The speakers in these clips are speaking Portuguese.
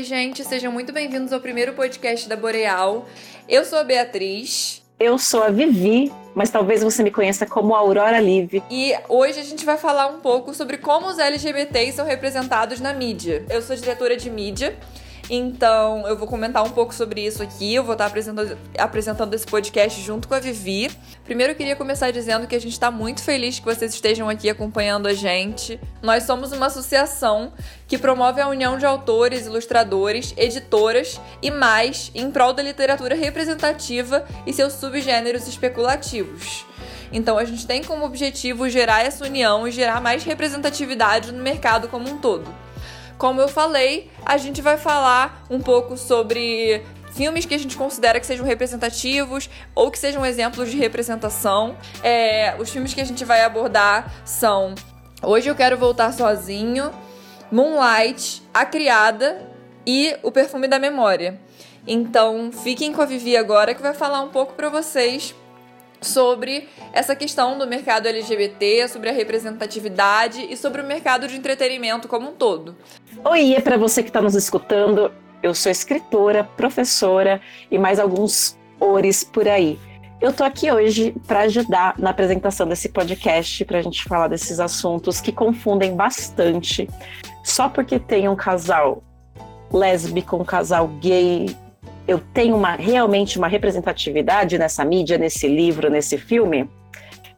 Oi, gente, sejam muito bem-vindos ao primeiro podcast da Boreal. Eu sou a Beatriz. Eu sou a Vivi, mas talvez você me conheça como Aurora Live. E hoje a gente vai falar um pouco sobre como os LGBTs são representados na mídia. Eu sou diretora de mídia então, eu vou comentar um pouco sobre isso aqui. Eu vou estar apresentando, apresentando esse podcast junto com a Vivi. Primeiro, eu queria começar dizendo que a gente está muito feliz que vocês estejam aqui acompanhando a gente. Nós somos uma associação que promove a união de autores, ilustradores, editoras e mais em prol da literatura representativa e seus subgêneros especulativos. Então a gente tem como objetivo gerar essa união e gerar mais representatividade no mercado como um todo. Como eu falei, a gente vai falar um pouco sobre filmes que a gente considera que sejam representativos ou que sejam exemplos de representação. É, os filmes que a gente vai abordar são Hoje Eu Quero Voltar Sozinho, Moonlight, A Criada e O Perfume da Memória. Então, fiquem com a Vivi agora que vai falar um pouco para vocês sobre essa questão do mercado LGBT, sobre a representatividade e sobre o mercado de entretenimento como um todo. Oi, é para você que está nos escutando. Eu sou escritora, professora e mais alguns ores por aí. Eu tô aqui hoje para ajudar na apresentação desse podcast, para a gente falar desses assuntos que confundem bastante. Só porque tem um casal lésbico, um casal gay, eu tenho uma, realmente uma representatividade nessa mídia, nesse livro, nesse filme?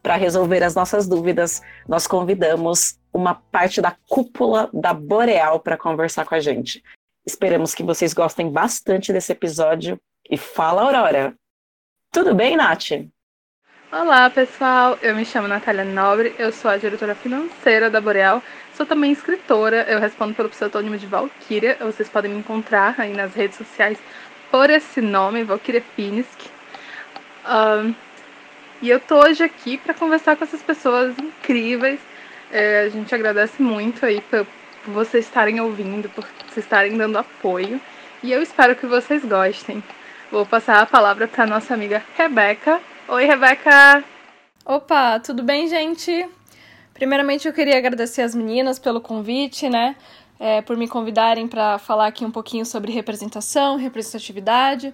Para resolver as nossas dúvidas, nós convidamos uma parte da cúpula da Boreal para conversar com a gente. Esperamos que vocês gostem bastante desse episódio. E fala, Aurora! Tudo bem, Nath? Olá, pessoal. Eu me chamo Natália Nobre, eu sou a diretora financeira da Boreal. Sou também escritora, eu respondo pelo pseudônimo de Valkyria. Vocês podem me encontrar aí nas redes sociais por esse nome, Valkyria Finisky. Um, e eu tô hoje aqui para conversar com essas pessoas incríveis. É, a gente agradece muito aí por, por vocês estarem ouvindo, por vocês estarem dando apoio. E eu espero que vocês gostem. Vou passar a palavra para nossa amiga Rebeca. Oi, Rebeca! Opa, tudo bem, gente? Primeiramente, eu queria agradecer as meninas pelo convite, né? É, por me convidarem para falar aqui um pouquinho sobre representação, representatividade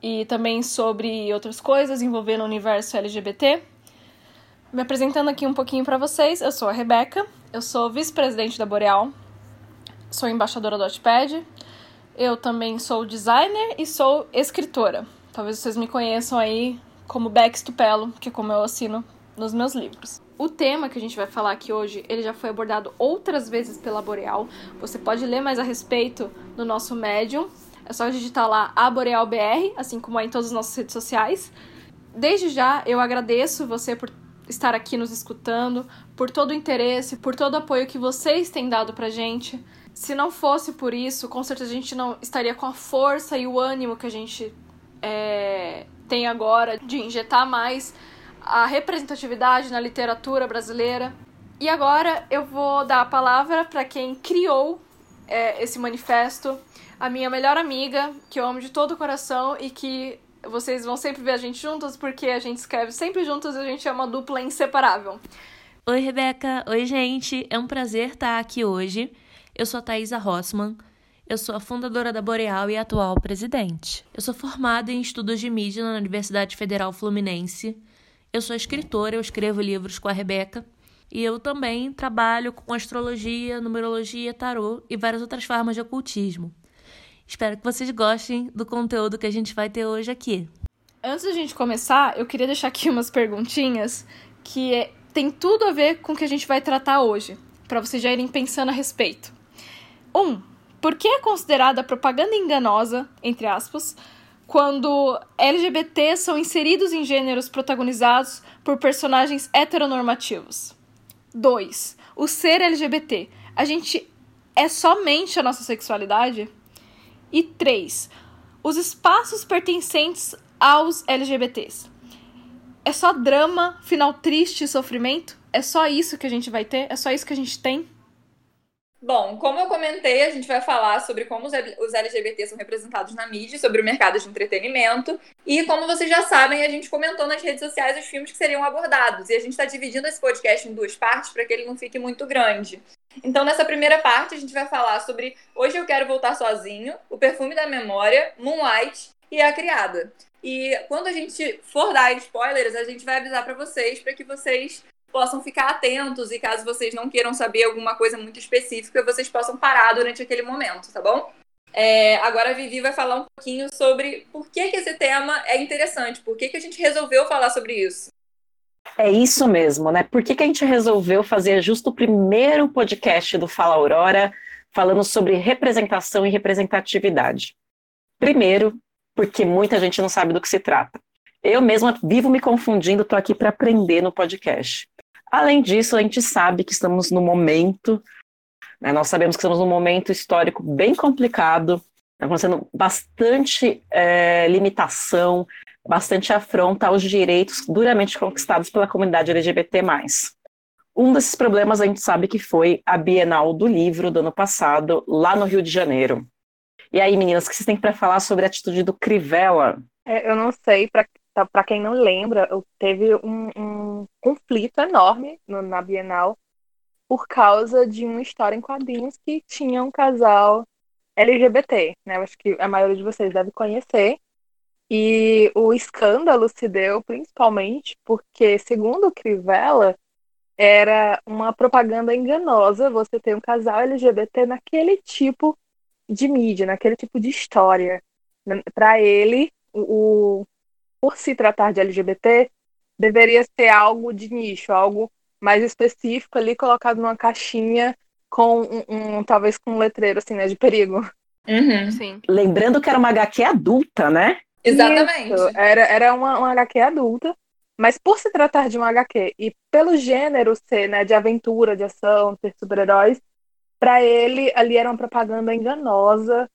e também sobre outras coisas envolvendo o universo LGBT. Me apresentando aqui um pouquinho para vocês, eu sou a Rebeca, eu sou vice-presidente da Boreal, sou embaixadora do Wattpad, eu também sou designer e sou escritora. Talvez vocês me conheçam aí como Bex Tupelo, que é como eu assino nos meus livros. O tema que a gente vai falar aqui hoje, ele já foi abordado outras vezes pela Boreal. Você pode ler mais a respeito no nosso Medium. É só digitar lá a Boreal BR, assim como é em todas as nossas redes sociais. Desde já, eu agradeço você por estar aqui nos escutando, por todo o interesse, por todo o apoio que vocês têm dado pra gente. Se não fosse por isso, com certeza a gente não estaria com a força e o ânimo que a gente é, tem agora de injetar mais a representatividade na literatura brasileira. E agora eu vou dar a palavra para quem criou é, esse manifesto, a minha melhor amiga, que eu amo de todo o coração e que vocês vão sempre ver a gente juntas porque a gente escreve sempre juntas e a gente é uma dupla inseparável. Oi, Rebeca. Oi, gente. É um prazer estar aqui hoje. Eu sou a Thaisa Rossmann. Eu sou a fundadora da Boreal e atual presidente. Eu sou formada em estudos de mídia na Universidade Federal Fluminense. Eu sou escritora, eu escrevo livros com a Rebeca. E eu também trabalho com astrologia, numerologia, tarô e várias outras formas de ocultismo. Espero que vocês gostem do conteúdo que a gente vai ter hoje aqui. Antes da gente começar, eu queria deixar aqui umas perguntinhas que é, tem tudo a ver com o que a gente vai tratar hoje, para vocês já irem pensando a respeito. 1. Um, por que é considerada propaganda enganosa, entre aspas, quando LGBT são inseridos em gêneros protagonizados por personagens heteronormativos. 2. O ser LGBT. A gente é somente a nossa sexualidade? E 3. Os espaços pertencentes aos LGBTs. É só drama, final triste sofrimento? É só isso que a gente vai ter? É só isso que a gente tem? Bom, como eu comentei, a gente vai falar sobre como os LGBT são representados na mídia, sobre o mercado de entretenimento. E como vocês já sabem, a gente comentou nas redes sociais os filmes que seriam abordados. E a gente está dividindo esse podcast em duas partes para que ele não fique muito grande. Então, nessa primeira parte, a gente vai falar sobre Hoje Eu Quero Voltar Sozinho, O Perfume da Memória, Moonlight e A Criada. E quando a gente for dar spoilers, a gente vai avisar para vocês, para que vocês possam ficar atentos e caso vocês não queiram saber alguma coisa muito específica, vocês possam parar durante aquele momento, tá bom? É, agora a Vivi vai falar um pouquinho sobre por que, que esse tema é interessante, por que, que a gente resolveu falar sobre isso. É isso mesmo, né? Por que, que a gente resolveu fazer justo o primeiro podcast do Fala Aurora falando sobre representação e representatividade? Primeiro, porque muita gente não sabe do que se trata. Eu mesma vivo me confundindo, estou aqui para aprender no podcast. Além disso, a gente sabe que estamos no momento, né, nós sabemos que estamos num momento histórico bem complicado, está acontecendo bastante é, limitação, bastante afronta aos direitos duramente conquistados pela comunidade LGBT+. Um desses problemas a gente sabe que foi a Bienal do Livro do ano passado, lá no Rio de Janeiro. E aí, meninas, o que vocês têm para falar sobre a atitude do Crivella? É, eu não sei, para para quem não lembra, teve um, um conflito enorme no, na Bienal por causa de uma história em quadrinhos que tinha um casal LGBT, né? Acho que a maioria de vocês deve conhecer. E o escândalo se deu principalmente porque, segundo Crivella, era uma propaganda enganosa você ter um casal LGBT naquele tipo de mídia, naquele tipo de história. Para ele, o, por se tratar de LGBT, deveria ser algo de nicho, algo mais específico ali, colocado numa caixinha com um, um talvez com um letreiro assim, né, de perigo. Uhum. Sim. Lembrando que era uma HQ adulta, né? Exatamente. Isso, era, era uma, uma HQ adulta, mas por se tratar de uma HQ e pelo gênero ser, né, de aventura, de ação, ter super-heróis, para ele ali era uma propaganda enganosa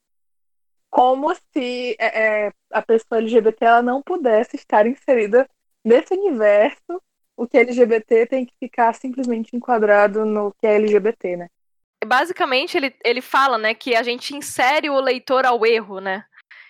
como se é, é, a pessoa LGBT ela não pudesse estar inserida nesse universo, o que é LGBT tem que ficar simplesmente enquadrado no que é LGBT, né? Basicamente, ele, ele fala, né, que a gente insere o leitor ao erro, né?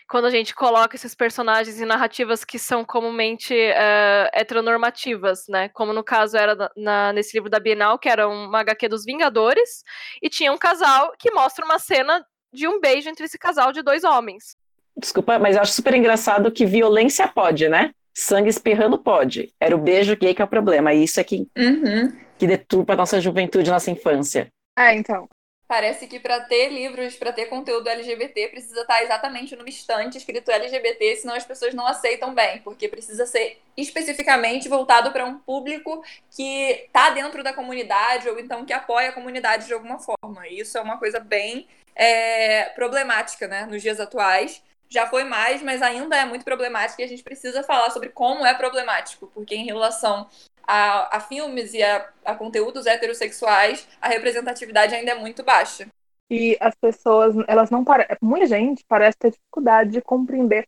Quando a gente coloca esses personagens em narrativas que são comumente uh, heteronormativas, né? Como no caso era na, nesse livro da Bienal, que era uma HQ dos Vingadores, e tinha um casal que mostra uma cena de um beijo entre esse casal de dois homens. Desculpa, mas eu acho super engraçado que violência pode, né? Sangue espirrando pode. Era o beijo gay que é o problema. E isso é que, uhum. que deturpa a nossa juventude, nossa infância. É, então. Parece que para ter livros, para ter conteúdo LGBT, precisa estar exatamente numa estante escrito LGBT, senão as pessoas não aceitam bem, porque precisa ser especificamente voltado para um público que está dentro da comunidade ou então que apoia a comunidade de alguma forma. E isso é uma coisa bem é, problemática, né, nos dias atuais. Já foi mais, mas ainda é muito problemática e a gente precisa falar sobre como é problemático, porque em relação a, a filmes e a, a conteúdos heterossexuais, a representatividade ainda é muito baixa. E as pessoas, elas não parecem. Muita gente parece ter dificuldade de compreender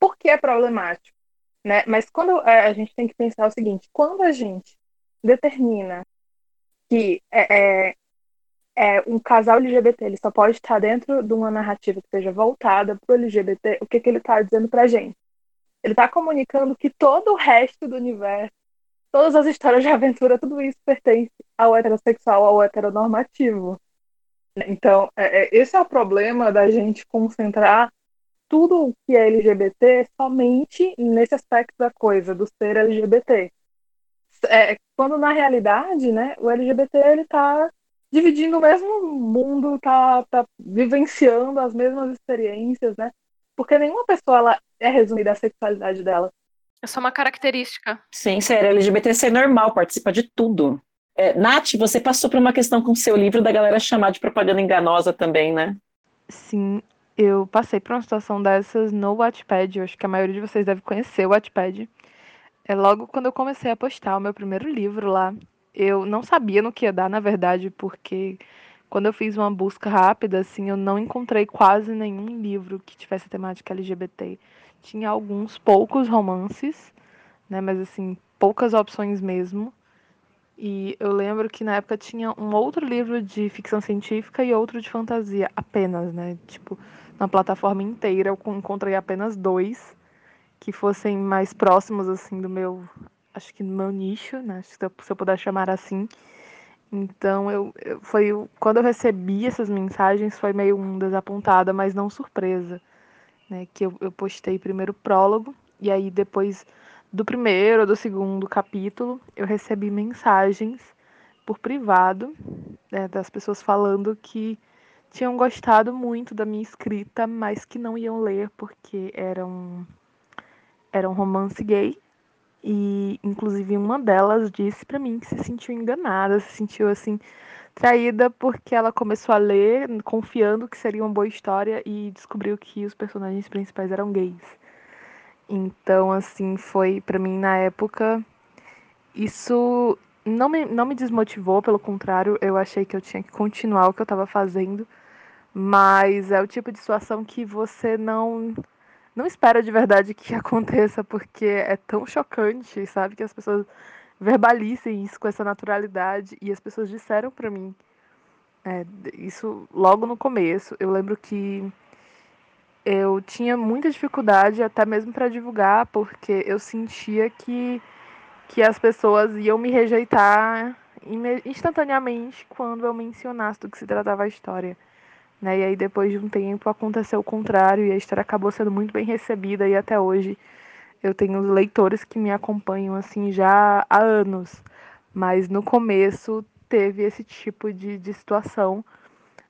por que é problemático. Né? Mas quando é, a gente tem que pensar o seguinte: quando a gente determina que é, é, é, um casal LGBT ele só pode estar dentro de uma narrativa que seja voltada para o LGBT, o que, que ele está dizendo para a gente? Ele está comunicando que todo o resto do universo, todas as histórias de aventura, tudo isso pertence ao heterossexual, ao heteronormativo. Então, é, é, esse é o problema da gente concentrar tudo o que é LGBT somente nesse aspecto da coisa, do ser LGBT. É, quando na realidade, né, o LGBT está dividindo o mesmo mundo, tá, tá vivenciando as mesmas experiências, né? Porque nenhuma pessoa ela é resumida a sexualidade dela. É só uma característica. Sim, sério, LGBT ser normal, participa de tudo. É, Nath, você passou por uma questão com o seu livro da galera chamar de propaganda enganosa também, né? Sim, eu passei por uma situação dessas no Wattpad. Eu acho que a maioria de vocês deve conhecer o Wattpad. É logo quando eu comecei a postar o meu primeiro livro lá, eu não sabia no que ia dar, na verdade, porque quando eu fiz uma busca rápida, assim, eu não encontrei quase nenhum livro que tivesse temática LGBT. Tinha alguns poucos romances, né, mas assim, poucas opções mesmo. E eu lembro que na época tinha um outro livro de ficção científica e outro de fantasia, apenas, né? Tipo, na plataforma inteira eu encontrei apenas dois que fossem mais próximos assim do meu acho que no meu nicho, né? Se eu puder chamar assim. Então, eu, eu, foi quando eu recebi essas mensagens, foi meio um desapontada, mas não surpresa. Né? Que eu, eu postei primeiro o prólogo, e aí depois do primeiro ou do segundo capítulo, eu recebi mensagens por privado né, das pessoas falando que tinham gostado muito da minha escrita, mas que não iam ler porque era um, era um romance gay e, inclusive, uma delas disse para mim que se sentiu enganada, se sentiu assim traída porque ela começou a ler confiando que seria uma boa história e descobriu que os personagens principais eram gays. Então, assim, foi para mim na época isso não me, não me desmotivou, pelo contrário, eu achei que eu tinha que continuar o que eu estava fazendo, mas é o tipo de situação que você não não espera de verdade que aconteça, porque é tão chocante, sabe? Que as pessoas verbalizem isso com essa naturalidade. E as pessoas disseram para mim é, isso logo no começo. Eu lembro que eu tinha muita dificuldade até mesmo para divulgar, porque eu sentia que, que as pessoas iam me rejeitar instantaneamente quando eu mencionasse do que se tratava a história. Né? E aí depois de um tempo aconteceu o contrário e a história acabou sendo muito bem recebida e até hoje eu tenho leitores que me acompanham assim já há anos, mas no começo teve esse tipo de, de situação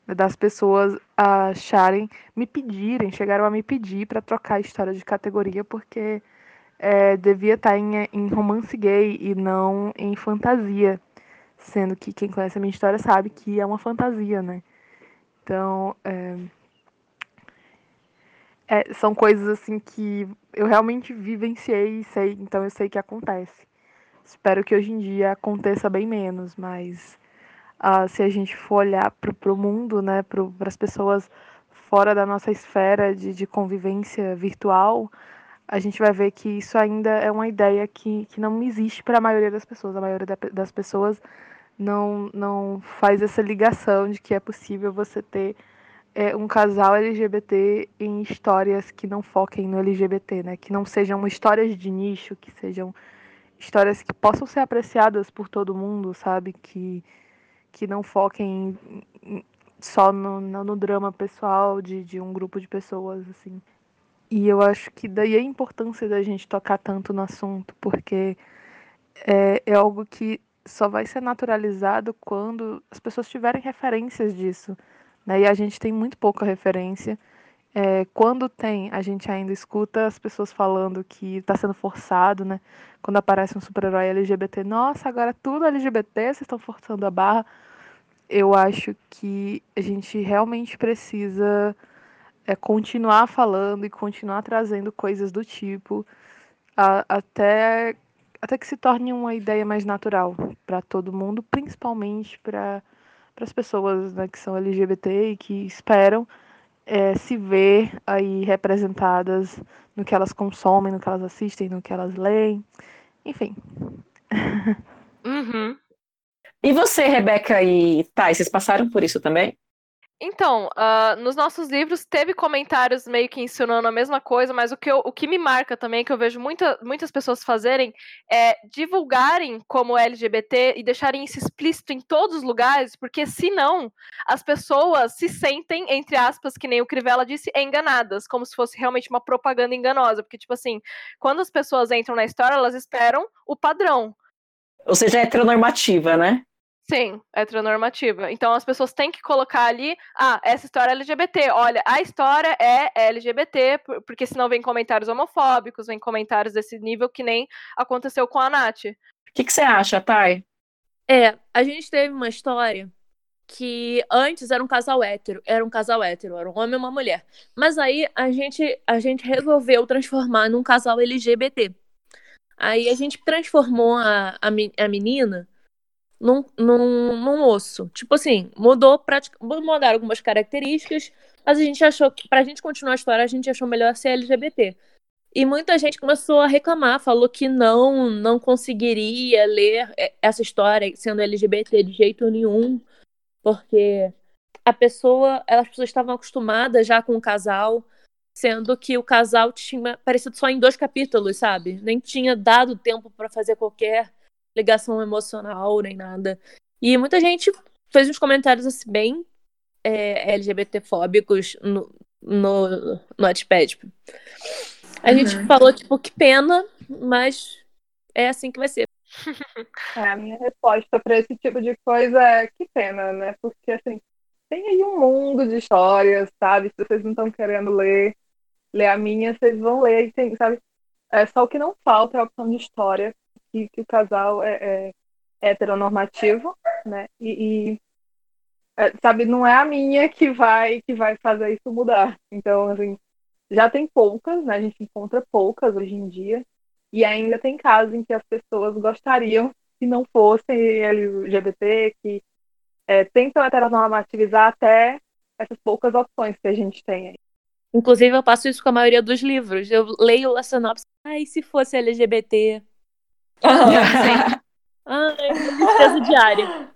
das pessoas acharem, me pedirem, chegaram a me pedir para trocar a história de categoria porque é, devia estar tá em, em romance gay e não em fantasia, sendo que quem conhece a minha história sabe que é uma fantasia, né? Então, é, é, são coisas assim que eu realmente vivenciei e sei, então eu sei que acontece. Espero que hoje em dia aconteça bem menos, mas uh, se a gente for olhar para o mundo, né, para as pessoas fora da nossa esfera de, de convivência virtual, a gente vai ver que isso ainda é uma ideia que, que não existe para a maioria das pessoas. A maioria das pessoas não, não faz essa ligação de que é possível você ter é, um casal LGBT em histórias que não foquem no LGBT, né? Que não sejam histórias de nicho, que sejam histórias que possam ser apreciadas por todo mundo, sabe? Que, que não foquem só no, no, drama pessoal de, de um grupo de pessoas, assim. E eu acho que daí a importância da gente tocar tanto no assunto, porque é, é algo que só vai ser naturalizado quando as pessoas tiverem referências disso. Né? E a gente tem muito pouca referência. É, quando tem, a gente ainda escuta as pessoas falando que está sendo forçado, né? Quando aparece um super-herói LGBT, nossa, agora tudo LGBT, vocês estão forçando a barra. Eu acho que a gente realmente precisa é, continuar falando e continuar trazendo coisas do tipo a, até até que se torne uma ideia mais natural para todo mundo, principalmente para as pessoas né, que são LGBT e que esperam é, se ver aí representadas no que elas consomem, no que elas assistem, no que elas leem, enfim. Uhum. E você, Rebeca e Thay, vocês passaram por isso também? Então, uh, nos nossos livros teve comentários meio que ensinando a mesma coisa, mas o que, eu, o que me marca também, que eu vejo muita, muitas pessoas fazerem, é divulgarem como LGBT e deixarem isso explícito em todos os lugares, porque senão as pessoas se sentem, entre aspas, que nem o Crivella disse, enganadas, como se fosse realmente uma propaganda enganosa. Porque, tipo assim, quando as pessoas entram na história, elas esperam o padrão. Ou seja, é heteronormativa, né? Sim, heteronormativa. Então as pessoas têm que colocar ali, ah, essa história é LGBT. Olha, a história é LGBT, porque senão vem comentários homofóbicos, vem comentários desse nível que nem aconteceu com a Nath. O que, que você acha, Thay? É, a gente teve uma história que antes era um casal hétero, era um casal hétero, era um homem e uma mulher. Mas aí a gente, a gente resolveu transformar num casal LGBT. Aí a gente transformou a, a, a menina num, num, num osso. Tipo assim, mudou praticamente. Mudaram algumas características, mas a gente achou que, pra gente continuar a história, a gente achou melhor ser LGBT. E muita gente começou a reclamar, falou que não, não conseguiria ler essa história sendo LGBT de jeito nenhum, porque a pessoa, as pessoas estavam acostumadas já com o casal, sendo que o casal tinha aparecido só em dois capítulos, sabe? Nem tinha dado tempo para fazer qualquer ligação emocional nem nada. E muita gente fez uns comentários assim, bem é, LGBTfóbicos no, no, no Wattpad. A uhum. gente falou, tipo, que pena, mas é assim que vai ser. É, a minha resposta para esse tipo de coisa é que pena, né? Porque, assim, tem aí um mundo de histórias, sabe? Se vocês não estão querendo ler, ler a minha, vocês vão ler, tem, sabe? É, só o que não falta é a opção de história, que, que o casal é, é heteronormativo, né? E, e é, sabe, não é a minha que vai que vai fazer isso mudar. Então, assim, já tem poucas, né? A gente encontra poucas hoje em dia. E ainda tem casos em que as pessoas gostariam que não fossem LGBT, que é, tentam heteronormativizar até essas poucas opções que a gente tem aí. Inclusive, eu passo isso com a maioria dos livros. Eu leio a sinopse. Ai, se fosse LGBT. Ah, Ai, tristeza diária.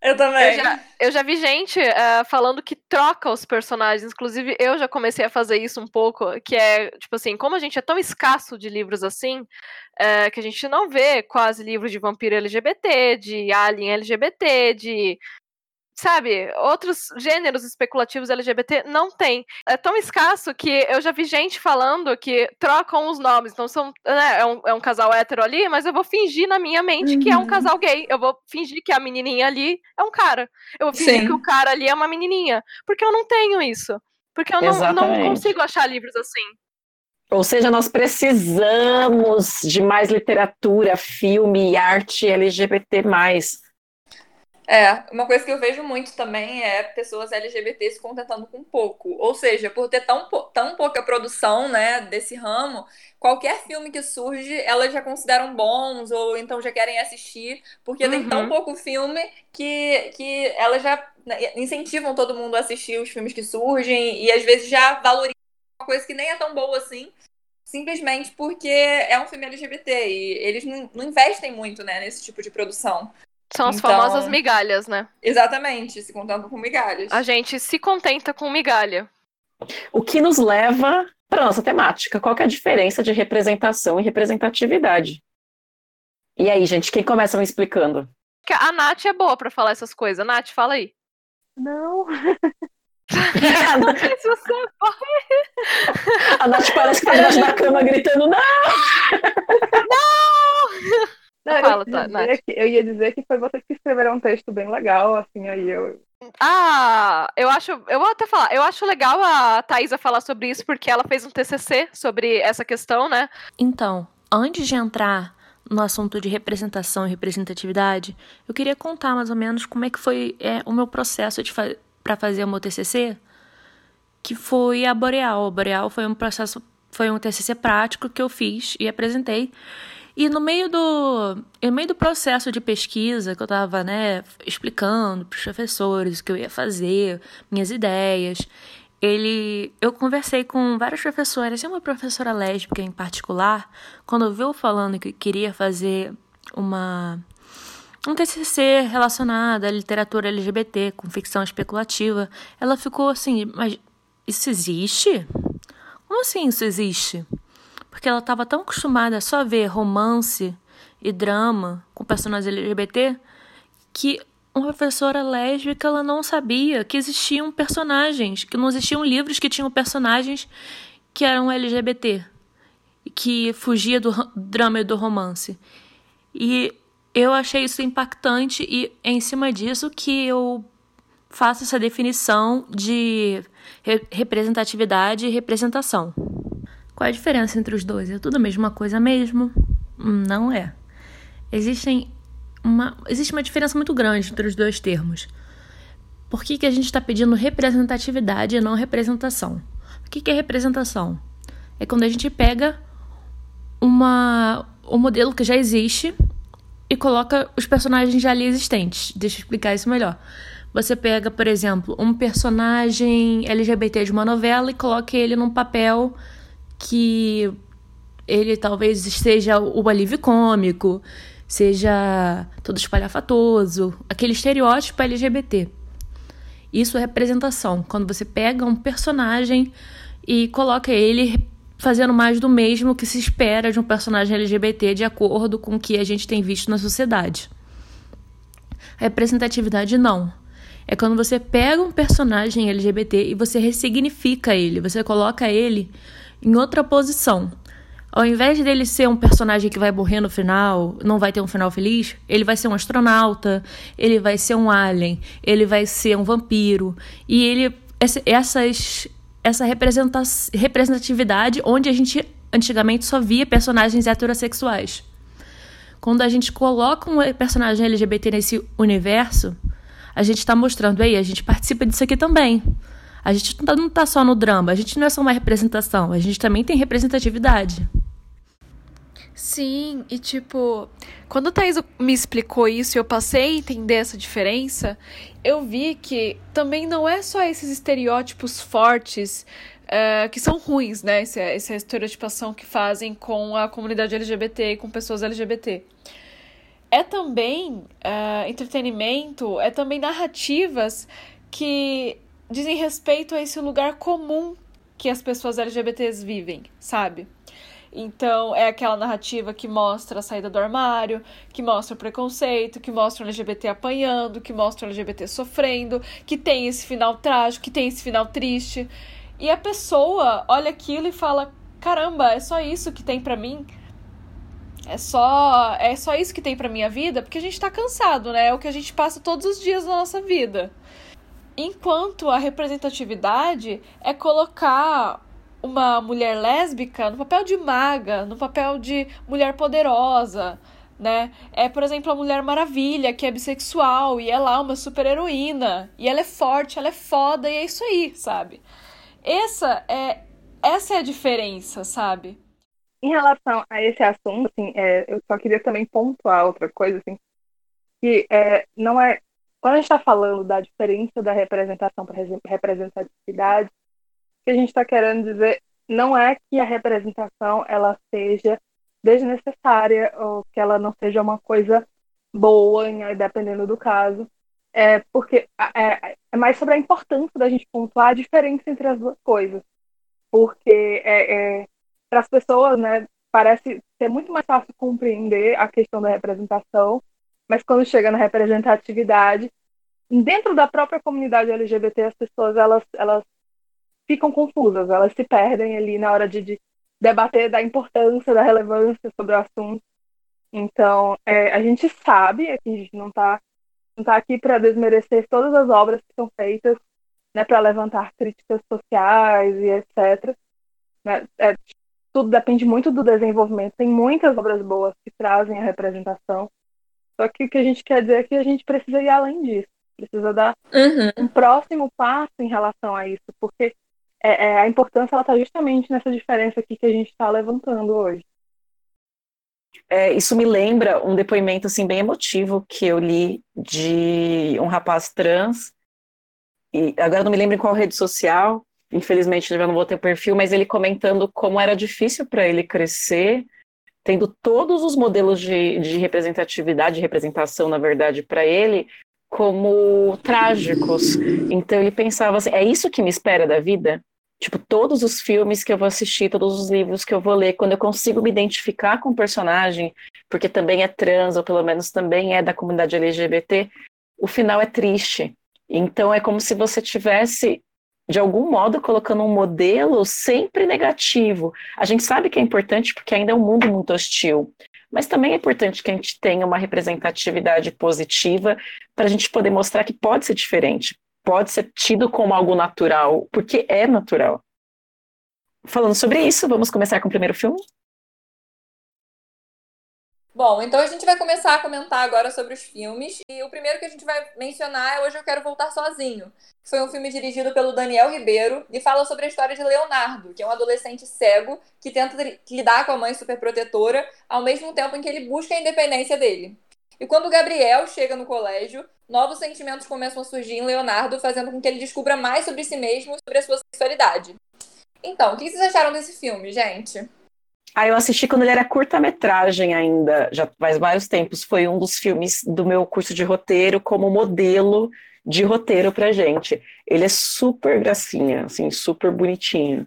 Eu também. Eu já, eu já vi gente uh, falando que troca os personagens. Inclusive, eu já comecei a fazer isso um pouco. Que é, tipo assim, como a gente é tão escasso de livros assim, uh, que a gente não vê quase livros de vampiro LGBT, de alien LGBT, de sabe, outros gêneros especulativos LGBT não tem. É tão escasso que eu já vi gente falando que trocam os nomes. Então são, né, é, um, é um casal hétero ali, mas eu vou fingir na minha mente uhum. que é um uhum. casal gay. Eu vou fingir que a menininha ali é um cara. Eu vou fingir Sim. que o cara ali é uma menininha. Porque eu não tenho isso. Porque eu não, não consigo achar livros assim. Ou seja, nós precisamos de mais literatura, filme e arte LGBT. É, uma coisa que eu vejo muito também é pessoas LGBT se contentando com pouco. Ou seja, por ter tão, tão pouca produção, né, desse ramo, qualquer filme que surge, elas já consideram bons ou então já querem assistir, porque uhum. tem tão uhum. pouco filme que, que elas já né, incentivam todo mundo a assistir os filmes que surgem e às vezes já valorizam uma coisa que nem é tão boa assim, simplesmente porque é um filme LGBT e eles não, não investem muito, né, nesse tipo de produção. São as então, famosas migalhas, né? Exatamente, se contando com migalhas. A gente se contenta com migalha. O que nos leva para nossa temática. Qual é a diferença de representação e representatividade? E aí, gente, quem começa me explicando? A Nath é boa para falar essas coisas. Nath, fala aí. Não. não sei se você A Nath parece que tá debaixo da cama gritando: Não! Não! Não, Fala, eu, tá, que, eu ia dizer que foi você que escreveu um texto bem legal, assim, aí eu. Ah, eu acho. Eu vou até falar. Eu acho legal a Thaisa falar sobre isso, porque ela fez um TCC sobre essa questão, né? Então, antes de entrar no assunto de representação e representatividade, eu queria contar mais ou menos como é que foi é, o meu processo fa para fazer o meu TCC, que foi a Boreal. A Boreal foi um processo, foi um TCC prático que eu fiz e apresentei. E no meio do, no meio do processo de pesquisa que eu estava né, explicando para os professores o que eu ia fazer, minhas ideias, ele, eu conversei com várias professoras, e uma professora lésbica em particular, quando viu falando que queria fazer uma um TCC relacionado à literatura LGBT com ficção especulativa, ela ficou assim, mas isso existe? Como assim isso existe? Porque ela estava tão acostumada a só ver romance e drama com personagens LGBT que uma professora lésbica ela não sabia que existiam personagens, que não existiam livros que tinham personagens que eram LGBT, que fugia do drama e do romance. E eu achei isso impactante e é em cima disso que eu faço essa definição de representatividade e representação. Qual é a diferença entre os dois? É tudo a mesma coisa mesmo? Não é. Existem uma, existe uma diferença muito grande entre os dois termos. Por que, que a gente está pedindo representatividade e não representação? O que, que é representação? É quando a gente pega uma, um modelo que já existe e coloca os personagens já ali existentes. Deixa eu explicar isso melhor. Você pega, por exemplo, um personagem LGBT de uma novela e coloca ele num papel que ele talvez seja o alívio cômico, seja todo espalhafatoso, aquele estereótipo LGBT. Isso é representação, quando você pega um personagem e coloca ele fazendo mais do mesmo que se espera de um personagem LGBT de acordo com o que a gente tem visto na sociedade. Representatividade não. É quando você pega um personagem LGBT e você ressignifica ele, você coloca ele em outra posição. Ao invés dele ser um personagem que vai morrer no final, não vai ter um final feliz, ele vai ser um astronauta, ele vai ser um alien, ele vai ser um vampiro. E ele. Essas, essa representatividade onde a gente antigamente só via personagens heterossexuais. Quando a gente coloca um personagem LGBT nesse universo, a gente está mostrando, aí, a gente participa disso aqui também. A gente não está só no drama, a gente não é só uma representação, a gente também tem representatividade. Sim, e tipo, quando a Thaís me explicou isso e eu passei a entender essa diferença, eu vi que também não é só esses estereótipos fortes uh, que são ruins, né? Essa, essa estereotipação que fazem com a comunidade LGBT e com pessoas LGBT é também uh, entretenimento, é também narrativas que dizem respeito a esse lugar comum que as pessoas LGBTs vivem, sabe? Então, é aquela narrativa que mostra a saída do armário, que mostra o preconceito, que mostra o LGBT apanhando, que mostra o LGBT sofrendo, que tem esse final trágico, que tem esse final triste. E a pessoa olha aquilo e fala: "Caramba, é só isso que tem para mim?" É só, é só isso que tem pra minha vida, porque a gente tá cansado, né? É o que a gente passa todos os dias na nossa vida. Enquanto a representatividade é colocar uma mulher lésbica no papel de maga, no papel de mulher poderosa, né? É, por exemplo, a Mulher Maravilha, que é bissexual e é lá uma super heroína, e ela é forte, ela é foda, e é isso aí, sabe? Essa é essa é a diferença, sabe? Em relação a esse assunto, assim, é, eu só queria também pontuar outra coisa, assim, que é, não é. Quando a gente está falando da diferença da representação para representatividade, o que a gente está querendo dizer não é que a representação ela seja desnecessária ou que ela não seja uma coisa boa, dependendo do caso. É porque é, é mais sobre a importância da gente pontuar a diferença entre as duas coisas. Porque é, é para as pessoas, né, parece ser muito mais fácil compreender a questão da representação, mas quando chega na representatividade, dentro da própria comunidade LGBT, as pessoas elas, elas ficam confusas, elas se perdem ali na hora de, de debater da importância, da relevância sobre o assunto. Então, é, a gente sabe, aqui a gente não está não tá aqui para desmerecer todas as obras que são feitas, né, para levantar críticas sociais e etc. Né? É, tudo depende muito do desenvolvimento. Tem muitas obras boas que trazem a representação. Só que o que a gente quer dizer é que a gente precisa ir além disso. Precisa dar uhum. um próximo passo em relação a isso, porque é, é, a importância está justamente nessa diferença aqui que a gente está levantando hoje. É, isso me lembra um depoimento assim bem emotivo que eu li de um rapaz trans e agora não me lembro em qual rede social infelizmente já não vou ter o perfil, mas ele comentando como era difícil para ele crescer, tendo todos os modelos de, de representatividade, de representação, na verdade, para ele, como trágicos. Então ele pensava assim: é isso que me espera da vida? Tipo, todos os filmes que eu vou assistir, todos os livros que eu vou ler, quando eu consigo me identificar com o personagem, porque também é trans, ou pelo menos também é da comunidade LGBT, o final é triste. Então é como se você tivesse de algum modo colocando um modelo sempre negativo. A gente sabe que é importante porque ainda é um mundo muito hostil, mas também é importante que a gente tenha uma representatividade positiva para a gente poder mostrar que pode ser diferente, pode ser tido como algo natural, porque é natural. Falando sobre isso, vamos começar com o primeiro filme? Bom, então a gente vai começar a comentar agora sobre os filmes. E o primeiro que a gente vai mencionar é Hoje Eu Quero Voltar Sozinho. Foi um filme dirigido pelo Daniel Ribeiro e fala sobre a história de Leonardo, que é um adolescente cego que tenta lidar com a mãe superprotetora ao mesmo tempo em que ele busca a independência dele. E quando Gabriel chega no colégio, novos sentimentos começam a surgir em Leonardo, fazendo com que ele descubra mais sobre si mesmo e sobre a sua sexualidade. Então, o que vocês acharam desse filme, gente? Ah, eu assisti quando ele era curta-metragem ainda, já faz vários tempos. Foi um dos filmes do meu curso de roteiro como modelo de roteiro pra gente. Ele é super gracinha, assim, super bonitinho.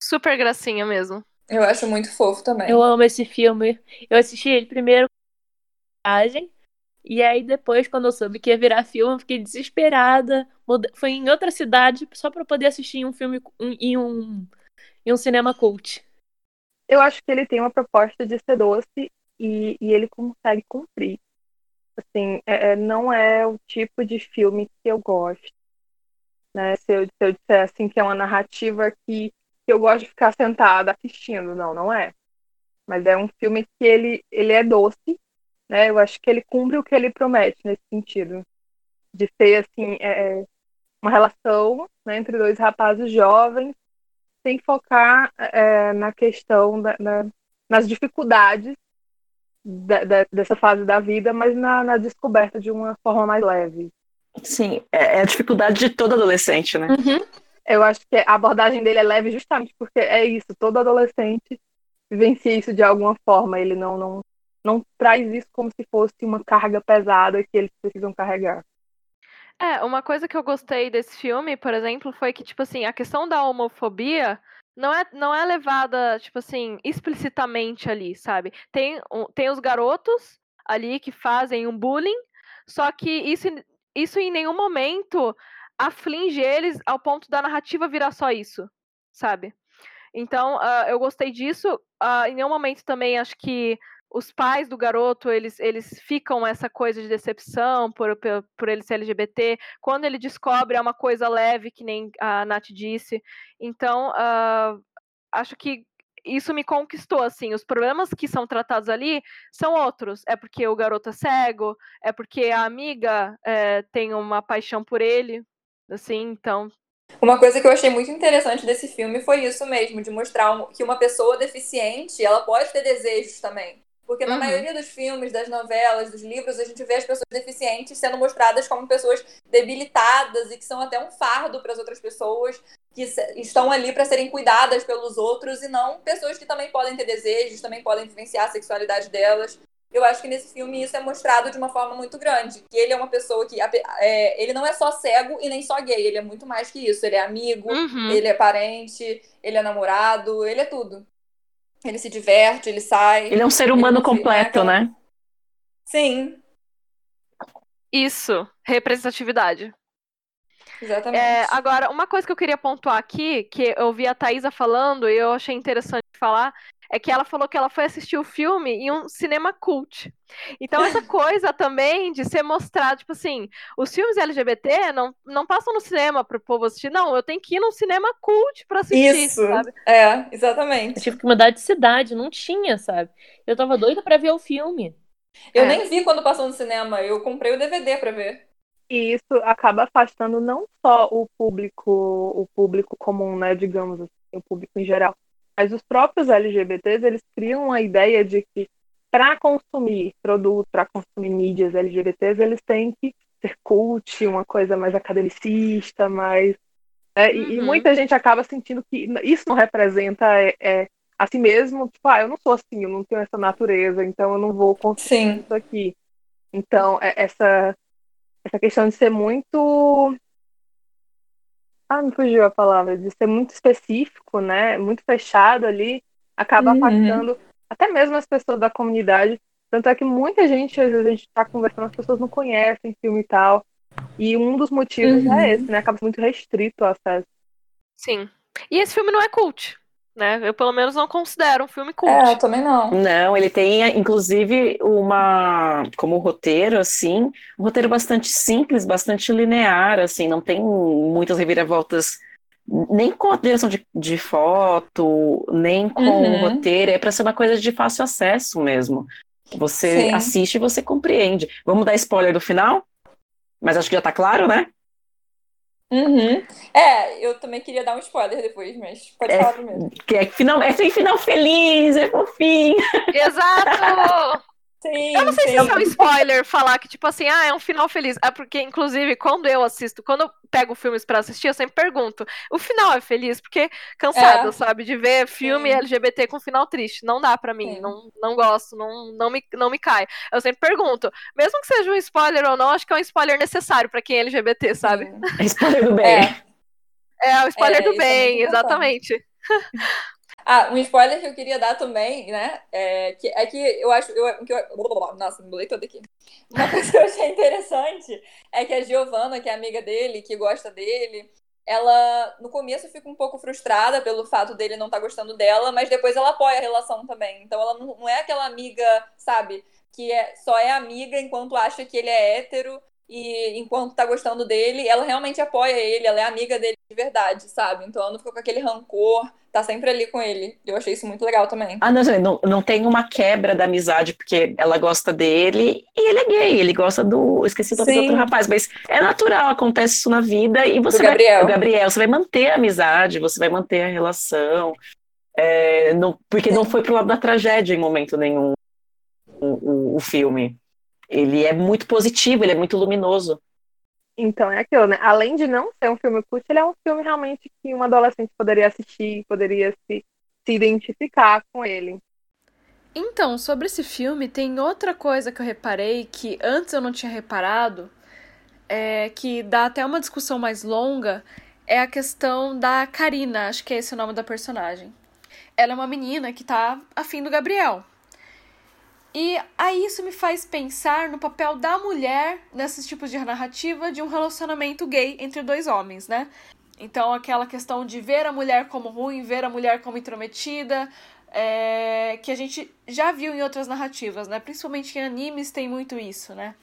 Super gracinha mesmo. Eu acho muito fofo também. Eu amo esse filme. Eu assisti ele primeiro E aí depois, quando eu soube que ia virar filme, eu fiquei desesperada. Foi em outra cidade só para poder assistir um filme em um, em um cinema cult. Eu acho que ele tem uma proposta de ser doce e, e ele consegue cumprir. Assim, é, é não é o tipo de filme que eu gosto. Né? Se, eu, se eu disser assim que é uma narrativa que, que eu gosto de ficar sentada assistindo, não, não é. Mas é um filme que ele, ele é doce, né? Eu acho que ele cumpre o que ele promete nesse sentido. De ser, assim, é, uma relação né, entre dois rapazes jovens, sem focar é, na questão, da, na, nas dificuldades da, da, dessa fase da vida, mas na, na, descoberta de uma forma mais leve. Sim, é, é a dificuldade de todo adolescente, né? Uhum. Eu acho que a abordagem dele é leve justamente porque é isso, todo adolescente vivencia isso de alguma forma, ele não, não, não traz isso como se fosse uma carga pesada que eles precisam carregar. É, uma coisa que eu gostei desse filme, por exemplo, foi que, tipo assim, a questão da homofobia não é, não é levada, tipo assim, explicitamente ali, sabe? Tem, tem os garotos ali que fazem um bullying, só que isso, isso em nenhum momento aflige eles ao ponto da narrativa virar só isso, sabe? Então, uh, eu gostei disso. Uh, em nenhum momento também acho que os pais do garoto, eles, eles ficam essa coisa de decepção por, por, por, ele ser LGBT. Quando ele descobre, é uma coisa leve, que nem a Nath disse. Então, uh, acho que isso me conquistou, assim. Os problemas que são tratados ali são outros. É porque o garoto é cego, é porque a amiga é, tem uma paixão por ele, assim, então... Uma coisa que eu achei muito interessante desse filme foi isso mesmo, de mostrar que uma pessoa deficiente, ela pode ter desejos também. Porque na uhum. maioria dos filmes, das novelas, dos livros, a gente vê as pessoas deficientes sendo mostradas como pessoas debilitadas e que são até um fardo para as outras pessoas, que estão ali para serem cuidadas pelos outros e não pessoas que também podem ter desejos, também podem vivenciar a sexualidade delas. Eu acho que nesse filme isso é mostrado de uma forma muito grande. Que ele é uma pessoa que. É, ele não é só cego e nem só gay, ele é muito mais que isso. Ele é amigo, uhum. ele é parente, ele é namorado, ele é tudo. Ele se diverte, ele sai. Ele é um ser humano completo, né? Sim. Isso, representatividade. Exatamente. É, agora, uma coisa que eu queria pontuar aqui, que eu vi a Thaisa falando e eu achei interessante falar, é que ela falou que ela foi assistir o filme em um cinema cult. Então, essa coisa também de ser mostrado, tipo assim, os filmes LGBT não, não passam no cinema para o povo assistir, não, eu tenho que ir num cinema cult para assistir. Isso, sabe? é, exatamente. Eu tive que mudar de cidade, não tinha, sabe? Eu tava doida para ver o filme. Eu é. nem vi quando passou no cinema, eu comprei o DVD para ver. E isso acaba afastando não só o público, o público comum, né, digamos assim, o público em geral, mas os próprios LGBTs, eles criam a ideia de que para consumir produtos, para consumir mídias LGBTs, eles têm que ser cult, uma coisa mais academicista, mais. Né? E, uhum. e, muita gente acaba sentindo que isso não representa é, é, a si mesmo, tipo, ah, eu não sou assim, eu não tenho essa natureza, então eu não vou consumir isso aqui. Então, é, essa, essa questão de ser muito ah, me fugiu a palavra, de ser muito específico, né? Muito fechado ali, acaba uhum. afastando até mesmo as pessoas da comunidade. Tanto é que muita gente, às vezes a gente está conversando, as pessoas não conhecem filme e tal. E um dos motivos é uhum. é esse, né? Acaba muito restrito o acesso. Sim. E esse filme não é cult né? Eu pelo menos não considero um filme cult. É, eu também não. Não, ele tem inclusive uma como roteiro assim, um roteiro bastante simples, bastante linear, assim, não tem muitas reviravoltas nem com a direção de, de foto, nem com uhum. o roteiro, é para ser uma coisa de fácil acesso mesmo. Você Sim. assiste e você compreende. Vamos dar spoiler do final? Mas acho que já tá claro, né? Uhum. É, eu também queria dar um spoiler depois, mas pode é, falar primeiro. Que é final, é final feliz, é fofinho. Exato! Sim, eu não sei sim. se é um spoiler falar que, tipo assim, ah, é um final feliz. É porque, inclusive, quando eu assisto, quando eu pego filmes pra assistir, eu sempre pergunto: o final é feliz? Porque cansado, é. sabe, de ver filme sim. LGBT com final triste. Não dá pra mim, não, não gosto, não, não, me, não me cai. Eu sempre pergunto, mesmo que seja um spoiler ou não, acho que é um spoiler necessário pra quem é LGBT, sabe? É spoiler do bem. É, é o spoiler é, do é bem, é exatamente. Ah, um spoiler que eu queria dar também, né? É que, é que eu acho. Eu, que eu, nossa, me bolei toda aqui. Uma coisa que eu achei interessante é que a Giovanna, que é amiga dele, que gosta dele, ela no começo fica um pouco frustrada pelo fato dele não estar tá gostando dela, mas depois ela apoia a relação também. Então ela não, não é aquela amiga, sabe, que é, só é amiga enquanto acha que ele é hétero e enquanto tá gostando dele, ela realmente apoia ele, ela é amiga dele de verdade, sabe? Então ela não ficou com aquele rancor, tá sempre ali com ele. Eu achei isso muito legal também. Ah, não, não, não tem uma quebra da amizade, porque ela gosta dele e ele é gay, ele gosta do. Esqueci do outro rapaz, mas é natural, acontece isso na vida e você. O Gabriel. Vai, o Gabriel, você vai manter a amizade, você vai manter a relação. É, não, porque não foi pro lado da tragédia em momento nenhum o, o, o filme. Ele é muito positivo, ele é muito luminoso. Então, é aquilo, né? Além de não ser um filme cult, ele é um filme realmente que um adolescente poderia assistir, poderia se, se identificar com ele. Então, sobre esse filme, tem outra coisa que eu reparei que antes eu não tinha reparado, é, que dá até uma discussão mais longa, é a questão da Karina, acho que é esse o nome da personagem. Ela é uma menina que tá afim do Gabriel. E aí isso me faz pensar no papel da mulher nesses tipos de narrativa de um relacionamento gay entre dois homens, né? Então aquela questão de ver a mulher como ruim, ver a mulher como intrometida, é, que a gente já viu em outras narrativas, né? Principalmente em animes tem muito isso, né?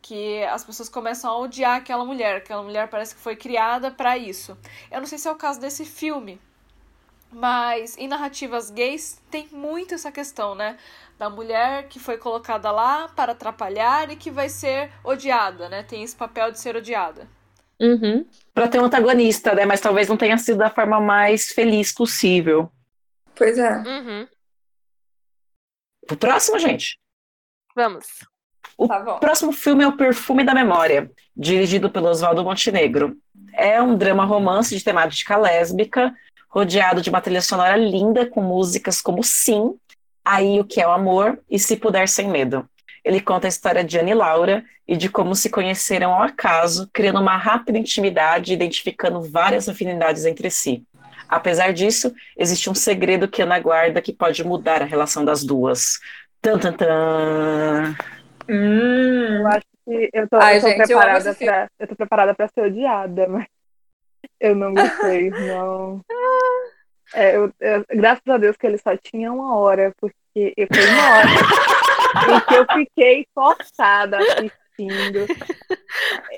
Que as pessoas começam a odiar aquela mulher, aquela mulher parece que foi criada para isso. Eu não sei se é o caso desse filme, mas em narrativas gays tem muito essa questão, né? da mulher que foi colocada lá para atrapalhar e que vai ser odiada, né? Tem esse papel de ser odiada. Uhum. Para ter um antagonista, né? Mas talvez não tenha sido da forma mais feliz possível. Pois é. Uhum. O próximo, gente. Vamos. O tá próximo filme é O Perfume da Memória, dirigido pelo Oswaldo Montenegro. É um drama romance de temática lésbica, rodeado de uma trilha sonora linda com músicas como Sim, Aí o que é o amor e Se Puder Sem Medo. Ele conta a história de Anne e Laura e de como se conheceram ao acaso, criando uma rápida intimidade, identificando várias afinidades entre si. Apesar disso, existe um segredo que Ana guarda que pode mudar a relação das duas. Tan, tan, tan. Hum. Eu acho que eu tô, Ai, eu tô gente, preparada para eu tô preparada para ser odiada, mas eu não gostei, não. É, eu, graças a Deus que ele só tinha uma hora, porque eu fui uma hora eu fiquei forçada assistindo.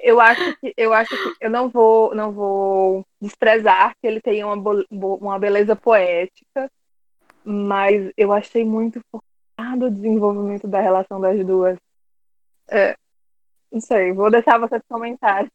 Eu acho que eu acho que eu não vou não vou desprezar que ele tenha uma, uma beleza poética, mas eu achei muito forçado o desenvolvimento da relação das duas. É, não sei, vou deixar vocês comentarem.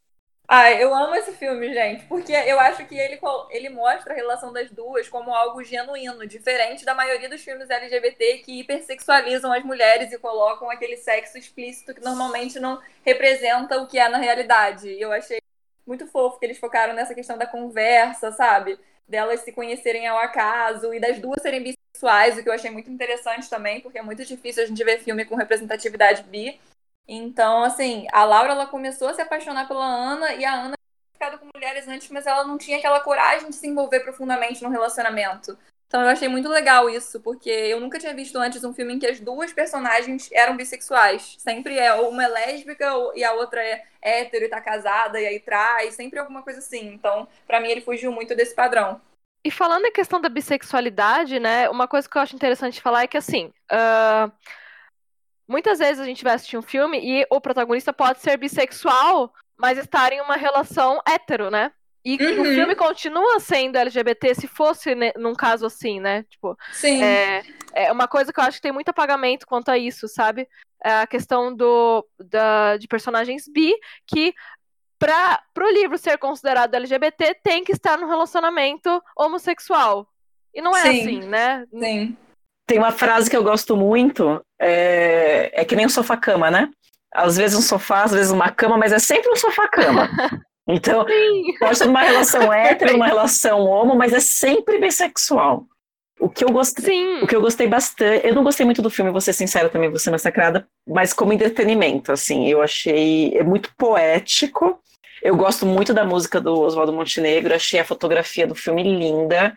Ah, eu amo esse filme, gente, porque eu acho que ele, ele mostra a relação das duas como algo genuíno, diferente da maioria dos filmes LGBT que hipersexualizam as mulheres e colocam aquele sexo explícito que normalmente não representa o que é na realidade. E eu achei muito fofo que eles focaram nessa questão da conversa, sabe? Delas se conhecerem ao acaso e das duas serem bissexuais, o que eu achei muito interessante também, porque é muito difícil a gente ver filme com representatividade bi. Então, assim, a Laura ela começou a se apaixonar pela Ana e a Ana tinha ficado com mulheres antes, mas ela não tinha aquela coragem de se envolver profundamente no relacionamento. Então eu achei muito legal isso, porque eu nunca tinha visto antes um filme em que as duas personagens eram bissexuais. Sempre é uma é lésbica e a outra é hétero e tá casada e aí traz, sempre alguma coisa assim. Então, para mim ele fugiu muito desse padrão. E falando em questão da bissexualidade, né, uma coisa que eu acho interessante falar é que assim, uh Muitas vezes a gente vai assistir um filme e o protagonista pode ser bissexual, mas estar em uma relação hétero, né? E uhum. o filme continua sendo LGBT se fosse num caso assim, né? Tipo, Sim. É, é uma coisa que eu acho que tem muito apagamento quanto a isso, sabe? É a questão do, da, de personagens bi que para o livro ser considerado LGBT tem que estar num relacionamento homossexual. E não é Sim. assim, né? Sim. Tem uma frase que eu gosto muito, é, é que nem um sofá-cama, né? Às vezes um sofá, às vezes uma cama, mas é sempre um sofá-cama. Então, Sim. pode ser uma relação hétero, uma relação homo, mas é sempre bissexual. O que eu gostei, Sim. o que eu gostei bastante, eu não gostei muito do filme, vou ser sincera também, vou ser massacrada, mas como entretenimento, assim, eu achei é muito poético. Eu gosto muito da música do Oswaldo Montenegro, achei a fotografia do filme linda.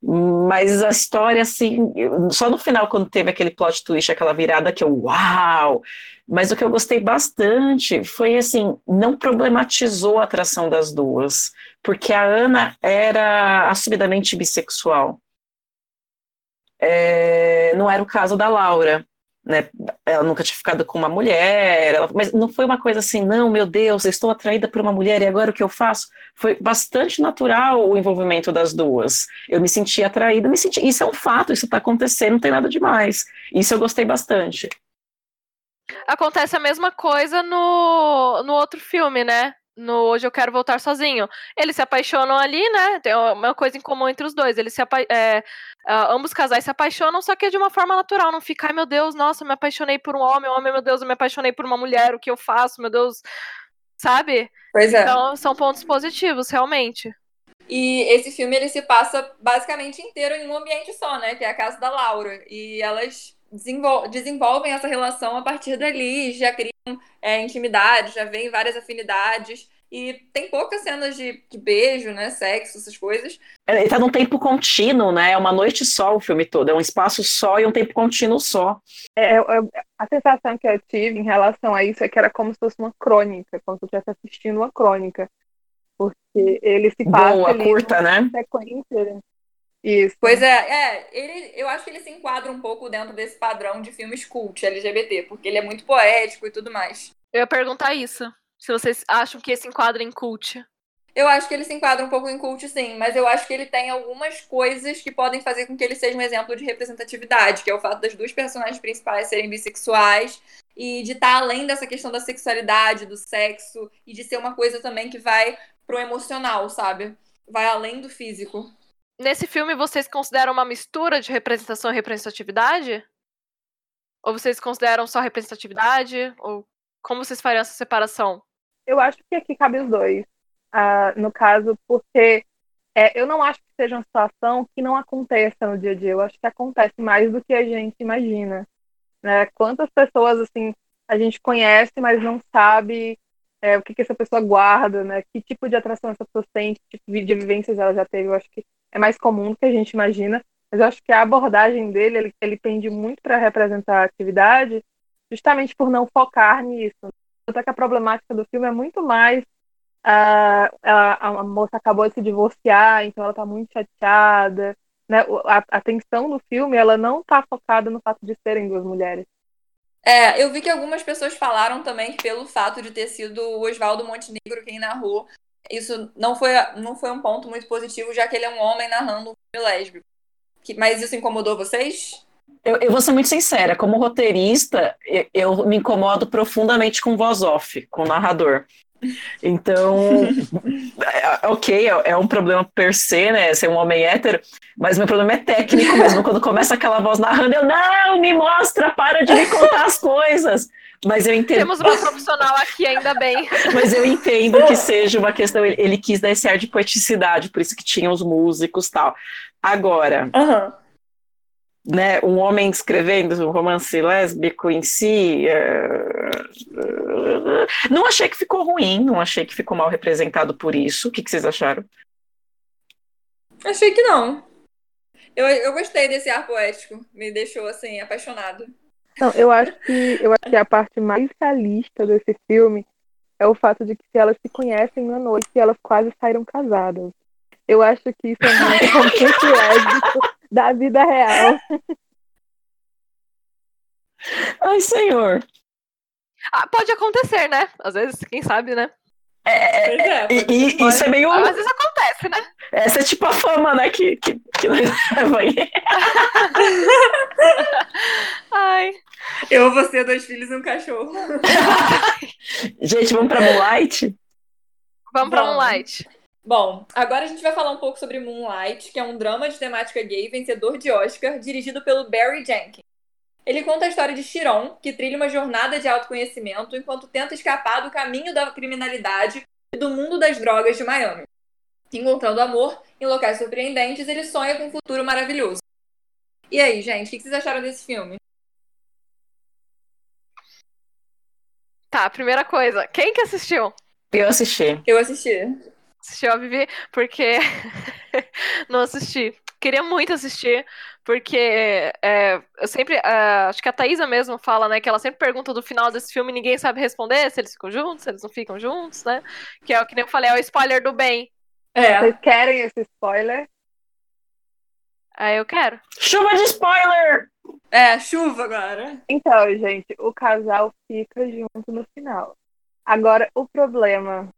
Mas a história, assim, só no final, quando teve aquele plot twist, aquela virada que eu, uau! Mas o que eu gostei bastante foi, assim, não problematizou a atração das duas, porque a Ana era assumidamente bissexual. É, não era o caso da Laura né? Ela nunca tinha ficado com uma mulher, ela, mas não foi uma coisa assim, não, meu Deus, eu estou atraída por uma mulher e agora o que eu faço? Foi bastante natural o envolvimento das duas. Eu me senti atraída, me senti. Isso é um fato, isso está acontecendo, não tem nada demais. Isso eu gostei bastante. Acontece a mesma coisa no, no outro filme, né? No Hoje Eu Quero Voltar Sozinho. Eles se apaixonam ali, né? Tem uma coisa em comum entre os dois. Eles se é, ambos casais se apaixonam, só que é de uma forma natural. Não fica, ai meu Deus, nossa, eu me apaixonei por um homem, homem, meu Deus, eu me apaixonei por uma mulher, o que eu faço, meu Deus. Sabe? Pois é. Então são pontos positivos, realmente. E esse filme ele se passa basicamente inteiro em um ambiente só, né? Que é a casa da Laura. E elas desenvol desenvolvem essa relação a partir dali, já criam é, intimidade, já vem várias afinidades. E tem poucas cenas de, de, beijo, né? Sexo, essas coisas. É, ele tá num tempo contínuo, né? É uma noite só o filme todo. É um espaço só e um tempo contínuo só. É, é, a sensação que eu tive em relação a isso é que era como se fosse uma crônica, como se eu estivesse assistindo uma crônica. Porque ele se passa. Boa, curta, né? Sequência. Isso. Pois é, é, ele, eu acho que ele se enquadra um pouco dentro desse padrão de filmes cult LGBT, porque ele é muito poético e tudo mais. Eu ia perguntar isso. Se vocês acham que esse enquadra em cult. Eu acho que ele se enquadra um pouco em cult, sim, mas eu acho que ele tem algumas coisas que podem fazer com que ele seja um exemplo de representatividade, que é o fato das duas personagens principais serem bissexuais e de estar além dessa questão da sexualidade, do sexo, e de ser uma coisa também que vai pro emocional, sabe? Vai além do físico. Nesse filme, vocês consideram uma mistura de representação e representatividade? Ou vocês consideram só representatividade? Ou como vocês fariam essa separação? Eu acho que aqui cabe os dois. Uh, no caso, porque é, eu não acho que seja uma situação que não aconteça no dia a dia. Eu acho que acontece mais do que a gente imagina. Né? Quantas pessoas assim a gente conhece, mas não sabe é, o que, que essa pessoa guarda, né? Que tipo de atração essa pessoa sente, que tipo de vivências ela já teve. Eu acho que é mais comum do que a gente imagina, mas eu acho que a abordagem dele, ele, ele tende muito para representar a atividade, justamente por não focar nisso. Tanto é que a problemática do filme é muito mais uh, a, a, moça acabou de se divorciar, então ela está muito chateada. Né? A, a tensão do filme ela não está focada no fato de serem duas mulheres. É, eu vi que algumas pessoas falaram também que pelo fato de ter sido o Oswaldo Montenegro quem narrou, isso não foi, não foi um ponto muito positivo, já que ele é um homem narrando um filme lésbico. Que, mas isso incomodou vocês? Eu, eu, vou ser muito sincera, como roteirista, eu, eu, me incomodo profundamente com voz off, com narrador. Então, é, ok, é, é, um problema per se, né? Ser um homem hétero, mas meu problema é técnico mesmo. Quando começa aquela voz narrando, eu não, me mostra, para de me contar as coisas. Mas eu entendo. Temos uma profissional aqui, ainda bem. Mas eu entendo que seja uma questão. Ele, ele quis dar esse ar de poeticidade, por isso que tinha os músicos tal. Agora, uhum. né, um homem escrevendo um romance lésbico em si. Uh, não achei que ficou ruim, não achei que ficou mal representado por isso. O que, que vocês acharam? Achei que não. Eu, eu gostei desse ar poético, me deixou assim, apaixonado. Não, eu acho que eu acho que a parte mais realista desse filme é o fato de que se elas se conhecem na noite, elas quase saíram casadas. Eu acho que isso é muito complexo da vida real. Ai, senhor. Ah, pode acontecer, né? Às vezes, quem sabe, né? É, é, é, é e, isso é meio. Às vezes acontece, né? Essa é tipo a fama, né? Que, que, que nós leva aí. Ai. Eu, você, dois filhos e um cachorro. gente, vamos pra Moonlight? Vamos pra Moonlight. Bom, agora a gente vai falar um pouco sobre Moonlight, que é um drama de temática gay vencedor de Oscar, dirigido pelo Barry Jenkins. Ele conta a história de Chiron, que trilha uma jornada de autoconhecimento enquanto tenta escapar do caminho da criminalidade e do mundo das drogas de Miami. Encontrando amor em locais surpreendentes, ele sonha com um futuro maravilhoso. E aí, gente, o que vocês acharam desse filme? Tá, primeira coisa, quem que assistiu? Eu assisti. Eu assisti. Assistiu a Vivi? Porque não assisti. Queria muito assistir, porque é, eu sempre. É, acho que a Thaisa mesmo fala, né? Que ela sempre pergunta do final desse filme e ninguém sabe responder se eles ficam juntos, se eles não ficam juntos, né? Que é o que nem eu falei, é o spoiler do bem. É. Vocês querem esse spoiler? Aí eu quero. Chuva de spoiler! É, chuva agora. Então, gente, o casal fica junto no final. Agora, o problema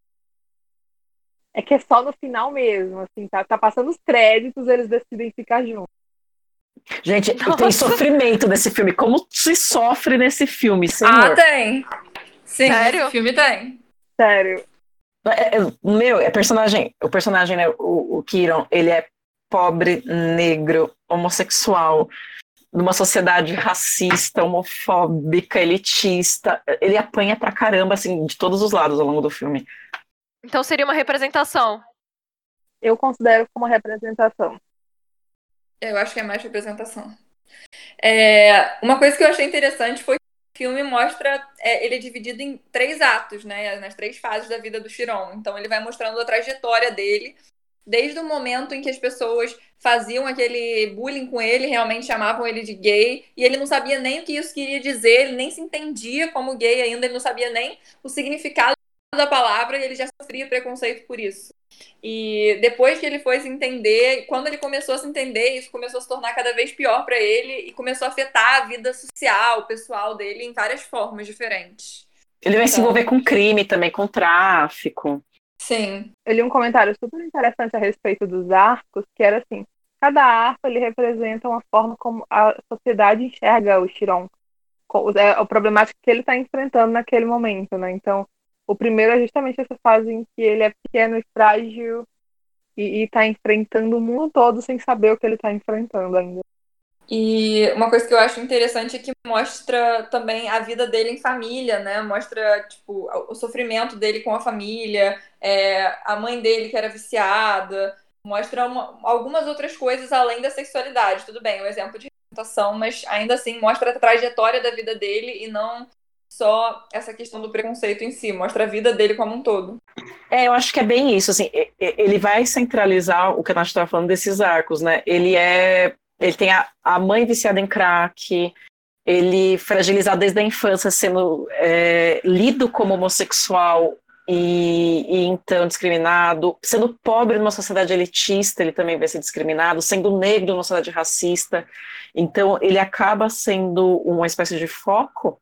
é que é só no final mesmo, assim, tá, tá passando os créditos, eles decidem ficar juntos. Gente, tem sofrimento nesse filme. Como se sofre nesse filme, senhor? Ah, tem. Sim, Sério? esse filme tem. Sério. É, é, meu, é personagem, o personagem, né, o, o Kiron, ele é pobre, negro, homossexual, numa sociedade racista, homofóbica, elitista. Ele apanha pra caramba, assim, de todos os lados ao longo do filme. Então seria uma representação. Eu considero como representação. Eu acho que é mais representação. É, uma coisa que eu achei interessante foi que o filme mostra. é, ele é dividido em três atos, né? Nas três fases da vida do Chiron. Então ele vai mostrando a trajetória dele, desde o momento em que as pessoas faziam aquele bullying com ele, realmente chamavam ele de gay, e ele não sabia nem o que isso queria dizer, ele nem se entendia como gay ainda, ele não sabia nem o significado da palavra e ele já sofria preconceito por isso. E depois que ele foi se entender, quando ele começou a se entender, isso começou a se tornar cada vez pior para ele e começou a afetar a vida social, pessoal dele em várias formas diferentes. Ele vai se Então- envolver com crime também, com tráfico. Sim. Eu li um comentário super interessante a respeito dos arcos, que era assim, cada arco ele representa uma forma como a sociedade enxerga o Chiron, é a problemática que ele está enfrentando naquele momento, né? Então, o primeiro é justamente essa fase em que ele é pequeno e frágil e está enfrentando o mundo todo sem saber o que ele está enfrentando ainda. E uma coisa que eu acho interessante é que mostra também a vida dele em família, né? Mostra, tipo, o sofrimento dele com a família, é, a mãe dele que era viciada, mostra uma- algumas outras coisas além da sexualidade. Tudo bem, é um exemplo de representação, mas ainda assim mostra a trajetória da vida dele e não só essa questão do preconceito em si, mostra a vida dele como um todo. É, eu acho que é bem isso, assim, ele vai centralizar o que a gente estava falando desses arcos, né? Ele é, ele tem a, a mãe viciada em crack, ele fragilizado desde a infância, sendo é, lido como homossexual e, e então discriminado, sendo pobre numa sociedade elitista, ele também vai ser discriminado, sendo negro numa sociedade racista, então ele acaba sendo uma espécie de foco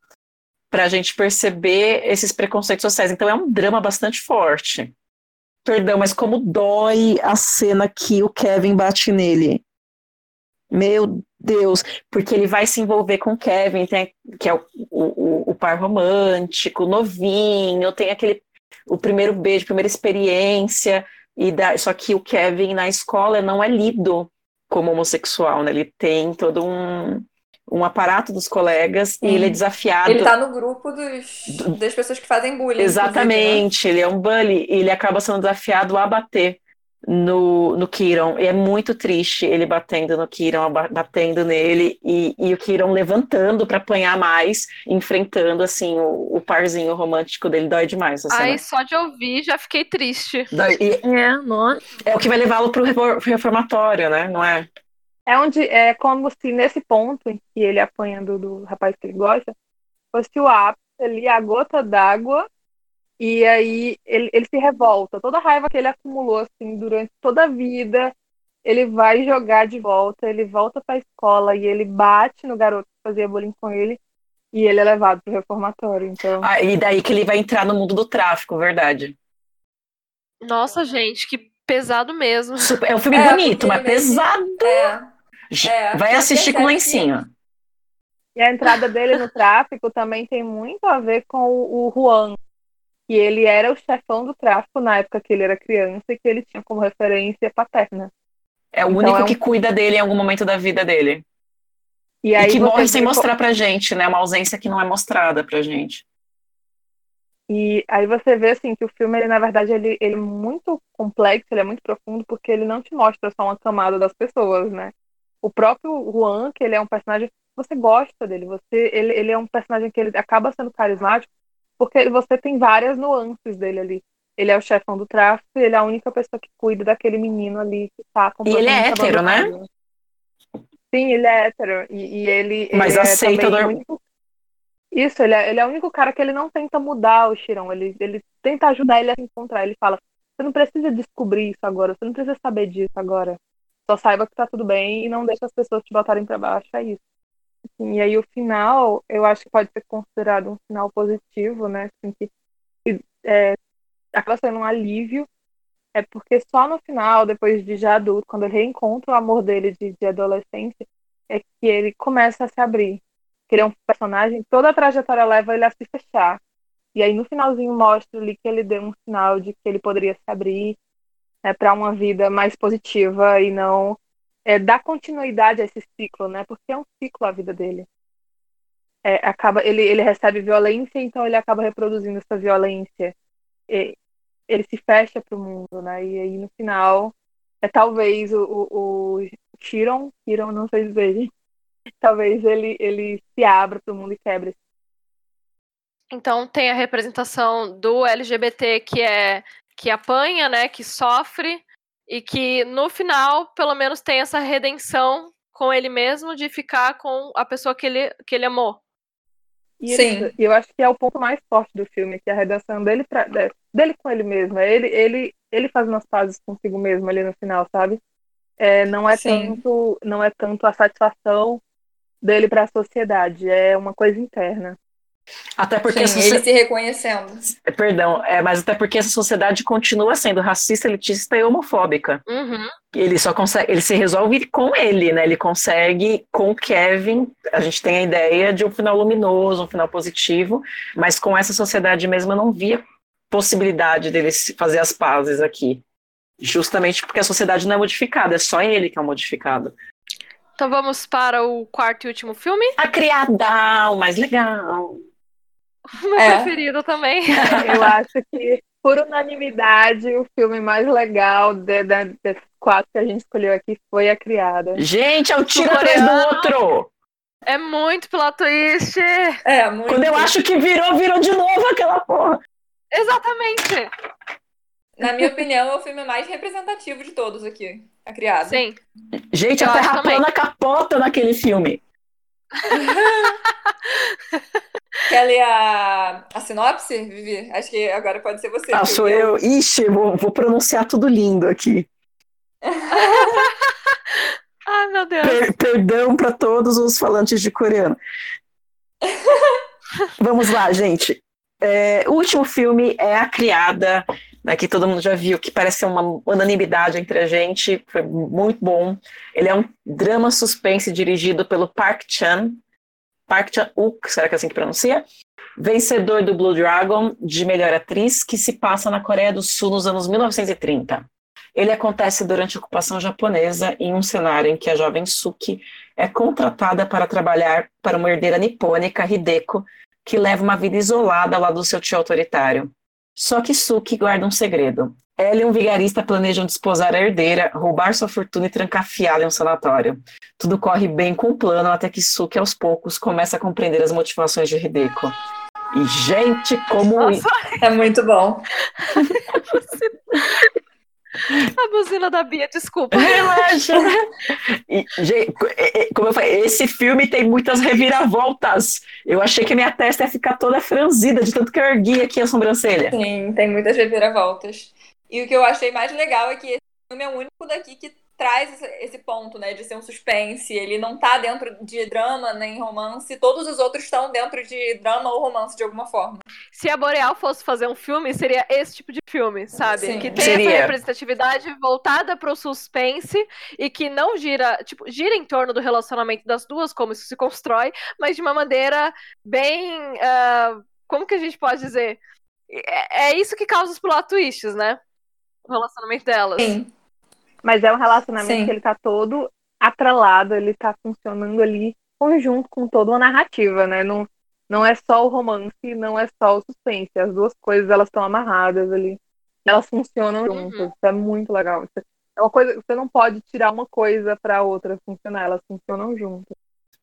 para a gente perceber esses preconceitos sociais. Então é um drama bastante forte. Perdão, mas como dói a cena que o Kevin bate nele. Meu Deus, porque ele vai se envolver com o Kevin, tem, que é o, o, o par romântico, novinho, tem aquele o primeiro beijo, primeira experiência, e da, só que o Kevin na escola não é lido como homossexual, né? Ele tem todo um, um aparato dos colegas e Sim. ele é desafiado. Ele tá no grupo dos, das pessoas que fazem bullying. né? Exatamente, ele é um bully e ele acaba sendo desafiado a bater no, no Kiron. E é muito triste ele batendo no Kiron, batendo nele e, e o Kiron levantando para apanhar mais, enfrentando assim o, o parzinho romântico dele. Dói demais. cena. só de ouvir já fiquei triste. Dói. E É, nossa. é o que vai levá-lo pro refor- reformatório, né? Não é? É onde é como se nesse ponto em que ele apanha do, rapaz que ele gosta, fosse o ápice ali, a gota d'água, e aí ele, ele se revolta. Toda a raiva que ele acumulou assim durante toda a vida, ele vai jogar de volta, ele volta pra escola e ele bate no garoto que fazia bullying com ele, e ele é levado pro reformatório. Então, Ah, e daí que ele vai entrar no mundo do tráfico, verdade. Nossa, gente, que pesado mesmo. Super- é um filme É, bonito, mas pesado. É. É, vai assistir com lencinho. E a entrada dele no tráfico também tem muito a ver com o, o Juan, que ele era o chefão do tráfico na época que ele era criança e que ele tinha como referência paterna. É o Então único é um- que cuida dele em algum momento da vida dele. E, E, aí que morre sem mostrar pra gente, né? Uma ausência que não é mostrada pra gente. E aí você vê assim que o filme, ele, na verdade, ele, ele é muito complexo, ele é muito profundo, porque ele não te mostra só uma camada das pessoas, né? O próprio Juan, que ele é um personagem, você gosta dele, você, ele, ele é um personagem que ele acaba sendo carismático, porque você tem várias nuances dele ali. ele é o chefão do tráfico e ele é a única pessoa que cuida daquele menino ali que tá E ele é hétero, né? Sim, ele é hétero. E, e ele, Mas ele é aceita também norm- único... Isso, ele é, ele é o único cara que ele não tenta mudar o Shirão. Ele, ele tenta ajudar ele a se encontrar. Ele fala: Você não precisa descobrir isso agora, você não precisa saber disso agora. Só saiba que tá tudo bem e não deixa as pessoas te botarem pra baixo. É isso. Assim, e aí o final, eu acho que pode ser considerado um final positivo, né? Assim, que, é, acaba sendo um alívio. É porque só no final, depois de já adulto, quando ele reencontra o amor dele de, de adolescência, é que ele começa a se abrir. Que ele é um personagem, toda a trajetória leva ele a se fechar. E aí no finalzinho mostra ali que ele deu um sinal de que ele poderia se abrir né, para uma vida mais positiva e não é, dar continuidade a esse ciclo, né? Porque é um ciclo a vida dele. É, acaba, ele, ele recebe violência, então ele acaba reproduzindo essa violência. E ele se fecha para o mundo, né? E aí no final é talvez o, o, o não sei dizer, talvez ele, ele se abra para o mundo e quebre. Então tem a representação do LGBT que é que apanha, né, que sofre e que no final, pelo menos tem essa redenção com ele mesmo de ficar com a pessoa que ele que ele amou. E Sim. ele- e eu acho que é o ponto mais forte do filme, que é a redação dele, pra, de- dele com ele mesmo. É ele, ele, ele fazendo as pazes consigo mesmo ali no final, sabe? É, não é Sim. tanto, não é tanto a satisfação dele para a sociedade, é uma coisa interna. Até porque Sim, ele socie- se reconhecendo. Perdão, é, mas até porque essa sociedade continua sendo racista, elitista e homofóbica. Uhum. Ele só consegue, ele se resolve com ele, né? Ele consegue com o Kevin. A gente tem a ideia de um final luminoso, um final positivo, mas com essa sociedade mesmo eu não via possibilidade dele fazer as pazes aqui. Justamente porque a sociedade não é modificada, é só ele que é modificado. Então vamos para o quarto e último filme, A criada, o mais legal. meu É. preferido também. Eu acho que, por unanimidade, o filme mais legal de, de, desses quatro que a gente escolheu aqui foi A Criada. Gente, é o tiro atrás do outro. É muito plot twist. É, muito. Quando eu acho que virou, virou de novo aquela porra. Exatamente. Na minha opinião, é o filme mais representativo de todos aqui. A Criada. Sim. Gente, Eu a Terra plana capota naquele filme. Quer ler a, a sinopse, Vivi? Acho que agora pode ser você. Ah, sou eu. Ixi, vou, vou pronunciar tudo lindo aqui. Ai, meu Deus. Per- perdão para todos os falantes de coreano. Vamos lá, gente. É, o último filme é A Criada, né, que todo mundo já viu, que parece ser uma unanimidade entre a gente. Foi muito bom. Ele é um drama suspense dirigido pelo Park Chan. Park Chan-wook, será que é assim que pronuncia? Vencedor do Blue Dragon de melhor atriz, que se passa na Coreia do Sul nos anos 1930. Ele acontece durante a ocupação japonesa em um cenário em que a jovem Suki é contratada para trabalhar para uma herdeira nipônica, Hideko, que leva uma vida isolada lado do seu tio autoritário. Só que Suki guarda um segredo. Ela e um vigarista planejam desposar a herdeira, roubar sua fortuna e trancafiá-la em um sanatório. Tudo corre bem com o plano até que Suki, aos poucos, começa a compreender as motivações de Hideko. E, gente, como Nossa, É muito bom. a buzina da Bia, desculpa. Relaxa. E, gente, como eu falei, esse filme tem muitas reviravoltas. Eu achei que a minha testa ia ficar toda franzida de tanto que eu ergui aqui a sobrancelha. Sim, tem muitas reviravoltas. E o que eu achei mais legal é que esse filme é o único daqui que traz esse, ponto, né, de ser um suspense. Ele não tá dentro de drama nem romance. Todos os outros estão dentro de drama ou romance de alguma forma. Se a Boreal fosse fazer um filme, seria esse tipo de filme, sabe? Sim. Que tem Seria. essa representatividade voltada pro suspense e que não gira, tipo, gira em torno do relacionamento das duas, como isso se constrói, mas de uma maneira bem. ah, como que a gente pode dizer? É, é isso que causa os plot twists, né? O relacionamento delas. Sim. Mas é um relacionamento Sim. que ele tá todo atrelado, ele tá funcionando ali conjunto com toda uma narrativa, né? Não, não é só o romance, não é só o suspense. As duas coisas, elas estão amarradas ali. Elas funcionam Uhum. juntas. Isso é muito legal. Isso É uma coisa, você não pode tirar uma coisa pra outra funcionar, elas funcionam juntas.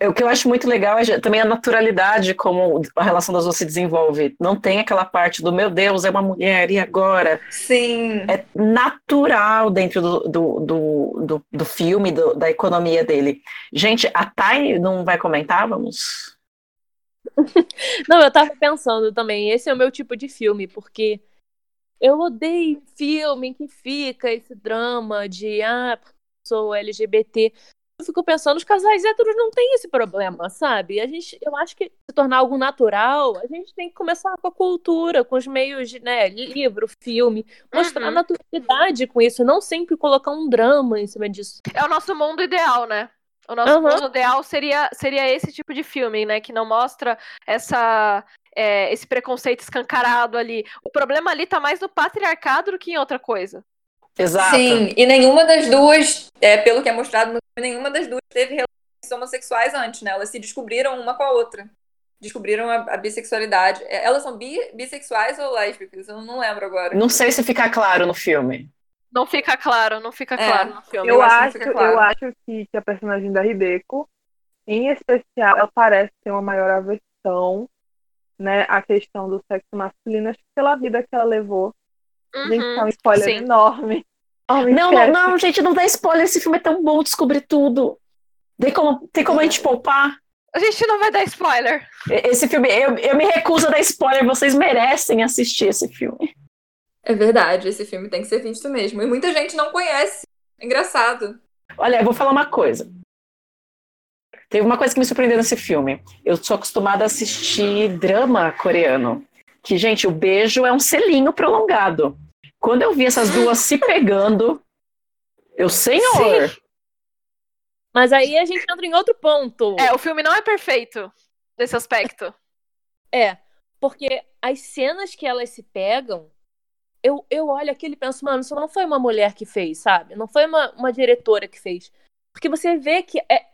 O que eu acho muito legal é também a naturalidade como a relação das duas se desenvolve. Não tem aquela parte do meu Deus, é uma mulher, e agora? Sim. É natural dentro do, do, do, do, do filme, do, da economia dele. Gente, a Thay não vai comentar? Vamos. não, eu tava pensando também, esse é o meu tipo de filme, porque eu odeio filme que fica esse drama de ah, sou LGBT eu fico pensando, os casais héteros não têm esse problema, sabe? A gente, eu acho que se tornar algo natural, a gente tem que começar com a cultura, com os meios de, né, livro, filme, mostrar uhum. naturalidade com isso, não sempre colocar um drama em cima disso. É o nosso mundo ideal, né? O nosso uhum. mundo ideal seria, seria esse tipo de filme, né? Que não mostra essa, é, esse preconceito escancarado ali. O problema ali tá mais no patriarcado do que em outra coisa. Exato. Sim, e nenhuma das duas, é, pelo que é mostrado no filme, nenhuma das duas teve relações homossexuais antes, né? Elas se descobriram uma com a outra. Descobriram a, a bissexualidade. É, elas são bi, bissexuais ou lésbicas? Eu não lembro agora. Não sei se fica claro no filme. Não fica claro, não fica é, claro no filme. Eu, eu acho, claro. eu acho que, que a personagem da Hideko, em especial, ela parece ter uma maior aversão, né, à questão do sexo masculino, acho que pela vida que ela levou Uhum, gente, tá um spoiler sim. enorme. Oh, não, não, não, gente, não dá spoiler. Esse filme é tão bom descobrir tudo. Tem como, tem como a gente poupar? A gente não vai dar spoiler. Esse filme, eu, eu me recuso a dar spoiler. Vocês merecem assistir esse filme. É verdade, esse filme tem que ser visto mesmo. E muita gente não conhece. Engraçado. Olha, eu vou falar uma coisa. Teve uma coisa que me surpreendeu nesse filme. Eu sou acostumada a assistir drama coreano. Que, gente, o beijo é um selinho prolongado. Quando eu vi essas duas se pegando, eu, senhor. Sim. Mas aí a gente entra em outro ponto. É, o filme não é perfeito nesse aspecto. É, porque as cenas que elas se pegam, eu, eu olho aquilo e penso, mano, isso não foi uma mulher que fez, sabe? Não foi uma, uma diretora que fez. Porque você vê que é,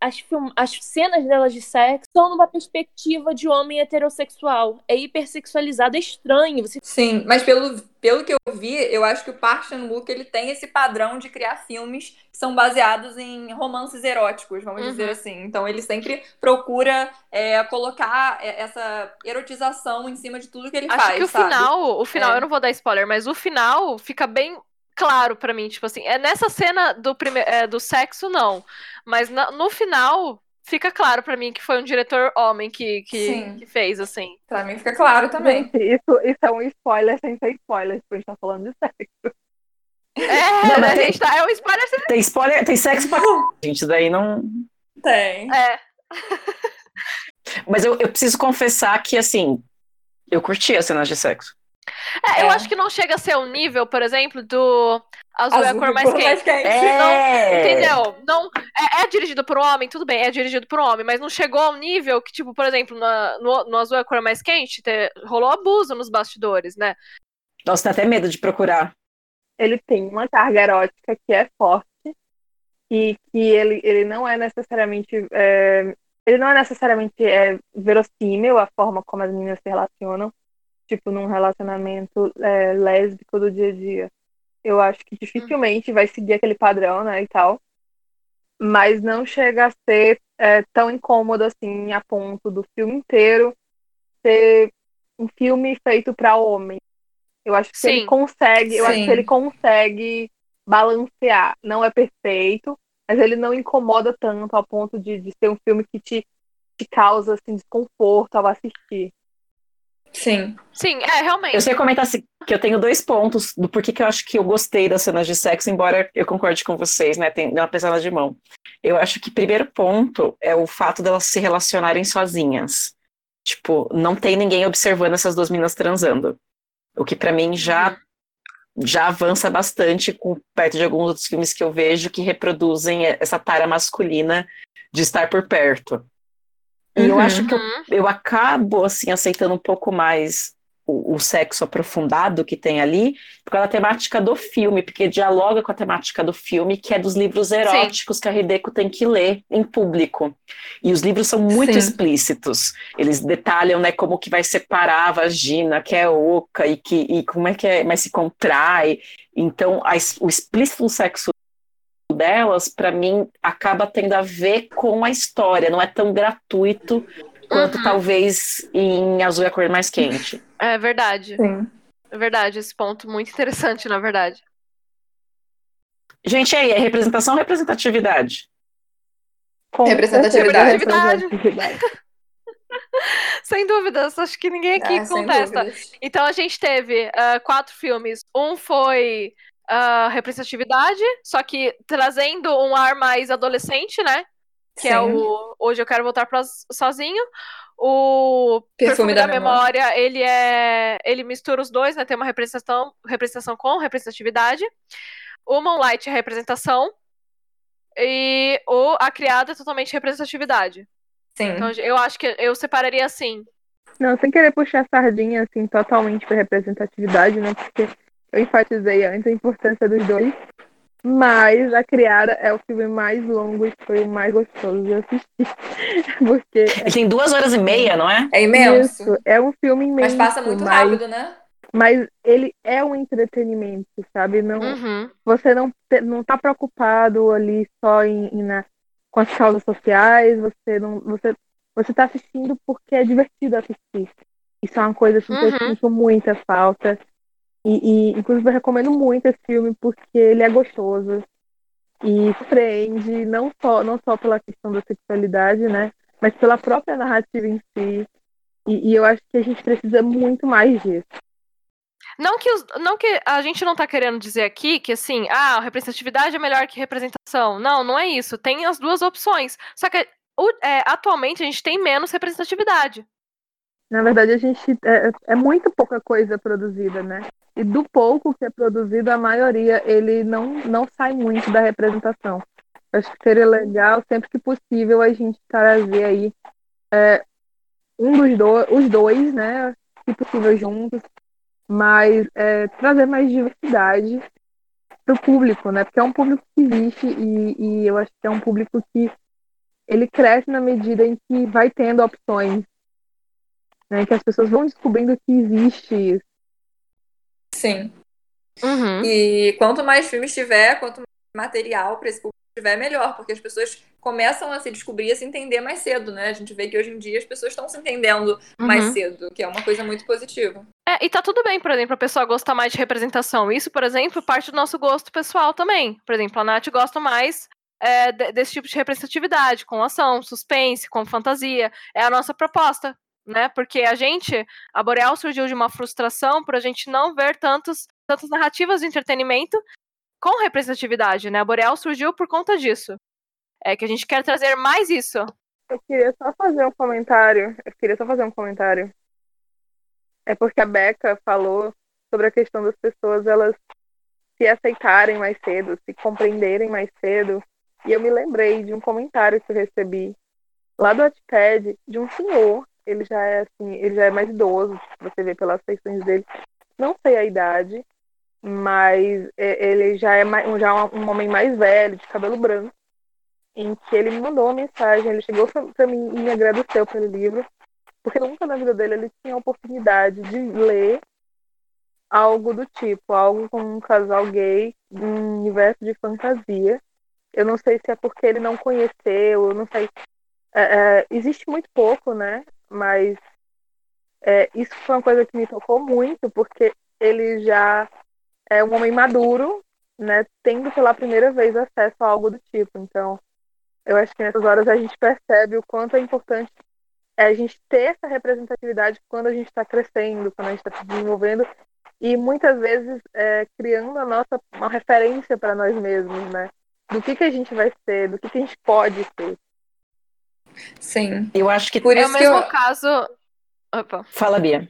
as, film... as cenas delas de sexo são numa perspectiva de homem heterossexual. É hipersexualizado, é estranho. Você... Sim, mas pelo, pelo que eu vi, eu acho que o Park Chan-wook ele tem esse padrão de criar filmes que são baseados em romances eróticos, vamos uhum. dizer assim. Então ele sempre procura é, colocar essa erotização em cima de tudo que ele acho faz. Acho que o sabe? final, o final, é. eu não vou dar spoiler, mas o final fica bem claro para mim, tipo assim, é nessa cena do primeiro é, do sexo não, mas na, no final fica claro para mim que foi um diretor homem que, que, que, fez, assim. Pra mim fica claro também. Gente, isso, isso é um spoiler sem ser spoiler, porque a gente tá falando de sexo. É, não, né, tem, gente tá, é um spoiler sem... Tem spoiler, tem sexo pra gente, daí não... Tem. É. Mas eu, eu preciso confessar que, assim, eu curti as cenas de sexo. É, é, eu acho que não chega a ser o um nível, por exemplo, do Azul, Azul é a cor mais quente. Mais quente. É. Não, entendeu? Não, é, é, dirigido por um homem, tudo bem, é dirigido por um homem, mas não chegou ao nível que, tipo, por exemplo, na, no, no Azul é a cor mais quente, te, rolou abuso nos bastidores, né? Nossa, dá até medo de procurar. Ele tem uma carga erótica que é forte e que ele, ele não é necessariamente. É, ele não é necessariamente é, verossímil a forma como as meninas se relacionam tipo, num relacionamento é, lésbico do dia a dia. Eu acho que dificilmente vai seguir aquele padrão, né, e tal. Mas não chega a ser é, tão incômodo assim, a ponto do filme inteiro ser um filme feito para homem. Eu acho que Sim. ele consegue, eu Sim. acho que ele consegue balancear. Não é perfeito, mas ele não incomoda tanto a ponto de, de ser um filme que te, te causa assim, desconforto ao assistir. Sim. Sim, é, realmente. Eu sei comentar assim, que eu tenho dois pontos do porquê que eu acho que eu gostei das cenas de sexo, embora eu concorde com vocês, né? Tem uma pesada de mão. Eu acho que primeiro ponto é o fato delas se relacionarem sozinhas. Tipo, não tem ninguém observando essas duas meninas transando. O que para mim já uhum. já avança bastante com perto de alguns outros filmes que eu vejo que reproduzem essa tara masculina de estar por perto. E uhum. eu acho que eu, uhum. eu acabo, assim, aceitando um pouco mais o, o, sexo aprofundado que tem ali, por causa da temática do filme, porque dialoga com a temática do filme, que é dos livros eróticos Sim. que a Hideko tem que ler em público. E os livros são muito Sim. explícitos. Eles detalham, né, como que vai separar a vagina, que é oca, e, que, e como é que é, mas se contrai. Então, a, o explícito sexo delas, para mim, acaba tendo a ver com a história, não é tão gratuito quanto Uhum. talvez em Azul é a cor mais quente. É verdade. Sim. É verdade, esse ponto muito interessante, na verdade. Gente, aí, é representação ou representatividade? Com Representatividade. certeza, representatividade. Sem dúvidas, acho que ninguém aqui sem contesta. Então a gente teve ah, quatro filmes. Um foi ah, representatividade, só que trazendo um ar mais adolescente, né? Que é Sim. o Hoje Eu Quero Voltar pra Sozinho. O Perfume da Memória, ele é. Ele mistura os dois, né? Tem uma representação, representação com representatividade. O Moonlight é representação. E o A Criada é totalmente representatividade. Sim. Então eu acho que eu separaria assim. Não, sem querer puxar a sardinha, assim, totalmente pra representatividade, né? Porque eu enfatizei antes a importância dos dois. Mas A Criada é o filme mais longo e foi o mais gostoso de assistir. Porque Ele tem duas horas e meia, não é? É imenso. isso é um filme Mas imenso. passa muito mas, rápido, né? Mas ele é um entretenimento, sabe? Não, Uhum. você não, não tá preocupado ali só em, em na, com as causas sociais, você não. Você, você tá assistindo porque é divertido assistir. Isso é uma coisa assim, que eu Uhum. sinto muita falta. E, e, inclusive, eu recomendo muito esse filme porque ele é gostoso e surpreende, não só, não só pela questão da sexualidade, né? Mas pela própria narrativa em si. E, e eu acho que a gente precisa muito mais disso. Não que, os- não que a gente não tá querendo dizer aqui que assim, ah, representatividade é melhor que representação. Não, não é isso. Tem as duas opções. Só que o- é, atualmente a gente tem menos representatividade. Na verdade, a gente é, é muito pouca coisa produzida, né? E do pouco que é produzido, a maioria ele não, não sai muito da representação. Acho que seria legal, sempre que possível, a gente trazer aí é, um dos dois, os dois, né? Se possível, juntos, mas é, trazer mais diversidade para o público, né? Porque é um público que existe e, e eu acho que é um público que ele cresce na medida em que vai tendo opções né, que as pessoas vão descobrindo que existe isso. Sim. Uhum. E quanto mais filmes tiver, quanto mais material para esse público tiver, melhor, porque as pessoas começam a se descobrir e a se entender mais cedo, né? A gente vê que hoje em dia as pessoas estão se entendendo mais Uhum. cedo, que é uma coisa muito positiva. É, e tá tudo bem, por exemplo, a pessoa gostar mais de representação. Isso, por exemplo, parte do nosso gosto pessoal também. Por exemplo, a Nath gosta mais é, de- desse tipo de representatividade, com ação, suspense, com fantasia. É a nossa proposta, né? Porque a gente, a Boreal surgiu de uma frustração por a gente não ver tantos, tantas narrativas de entretenimento com representatividade, né? A Boreal surgiu por conta disso. É que a gente quer trazer mais isso. Eu queria só fazer um comentário. Eu queria só fazer um comentário. É porque a Beca falou sobre a questão das pessoas elas se aceitarem mais cedo, se compreenderem mais cedo. E eu me lembrei de um comentário que eu recebi lá do Wattpad de um senhor. Ele já é assim, ele já é mais idoso, você vê pelas feições dele. Não sei a idade, mas ele já é mais, já é um homem mais velho, de cabelo branco em que ele me mandou uma mensagem, ele chegou para mim e me agradeceu pelo livro, porque nunca na vida dele ele tinha a oportunidade de ler algo do tipo, algo com um casal gay, um universo de fantasia. Eu não sei se é porque ele não conheceu, eu não sei. É, é, existe muito pouco, né? Mas é, isso foi uma coisa que me tocou muito, porque ele já é um homem maduro, né? Tendo pela primeira vez acesso a algo do tipo. Então, eu acho que nessas horas a gente percebe o quanto é importante é a gente ter essa representatividade quando a gente está crescendo, quando a gente está se desenvolvendo e muitas vezes é, criando a nossa uma referência para nós mesmos, né? Do que que a gente vai ser, do que que a gente pode ser. Sim. Eu acho que. Por É o isso que mesmo eu. caso. Opa. Fala, Bia.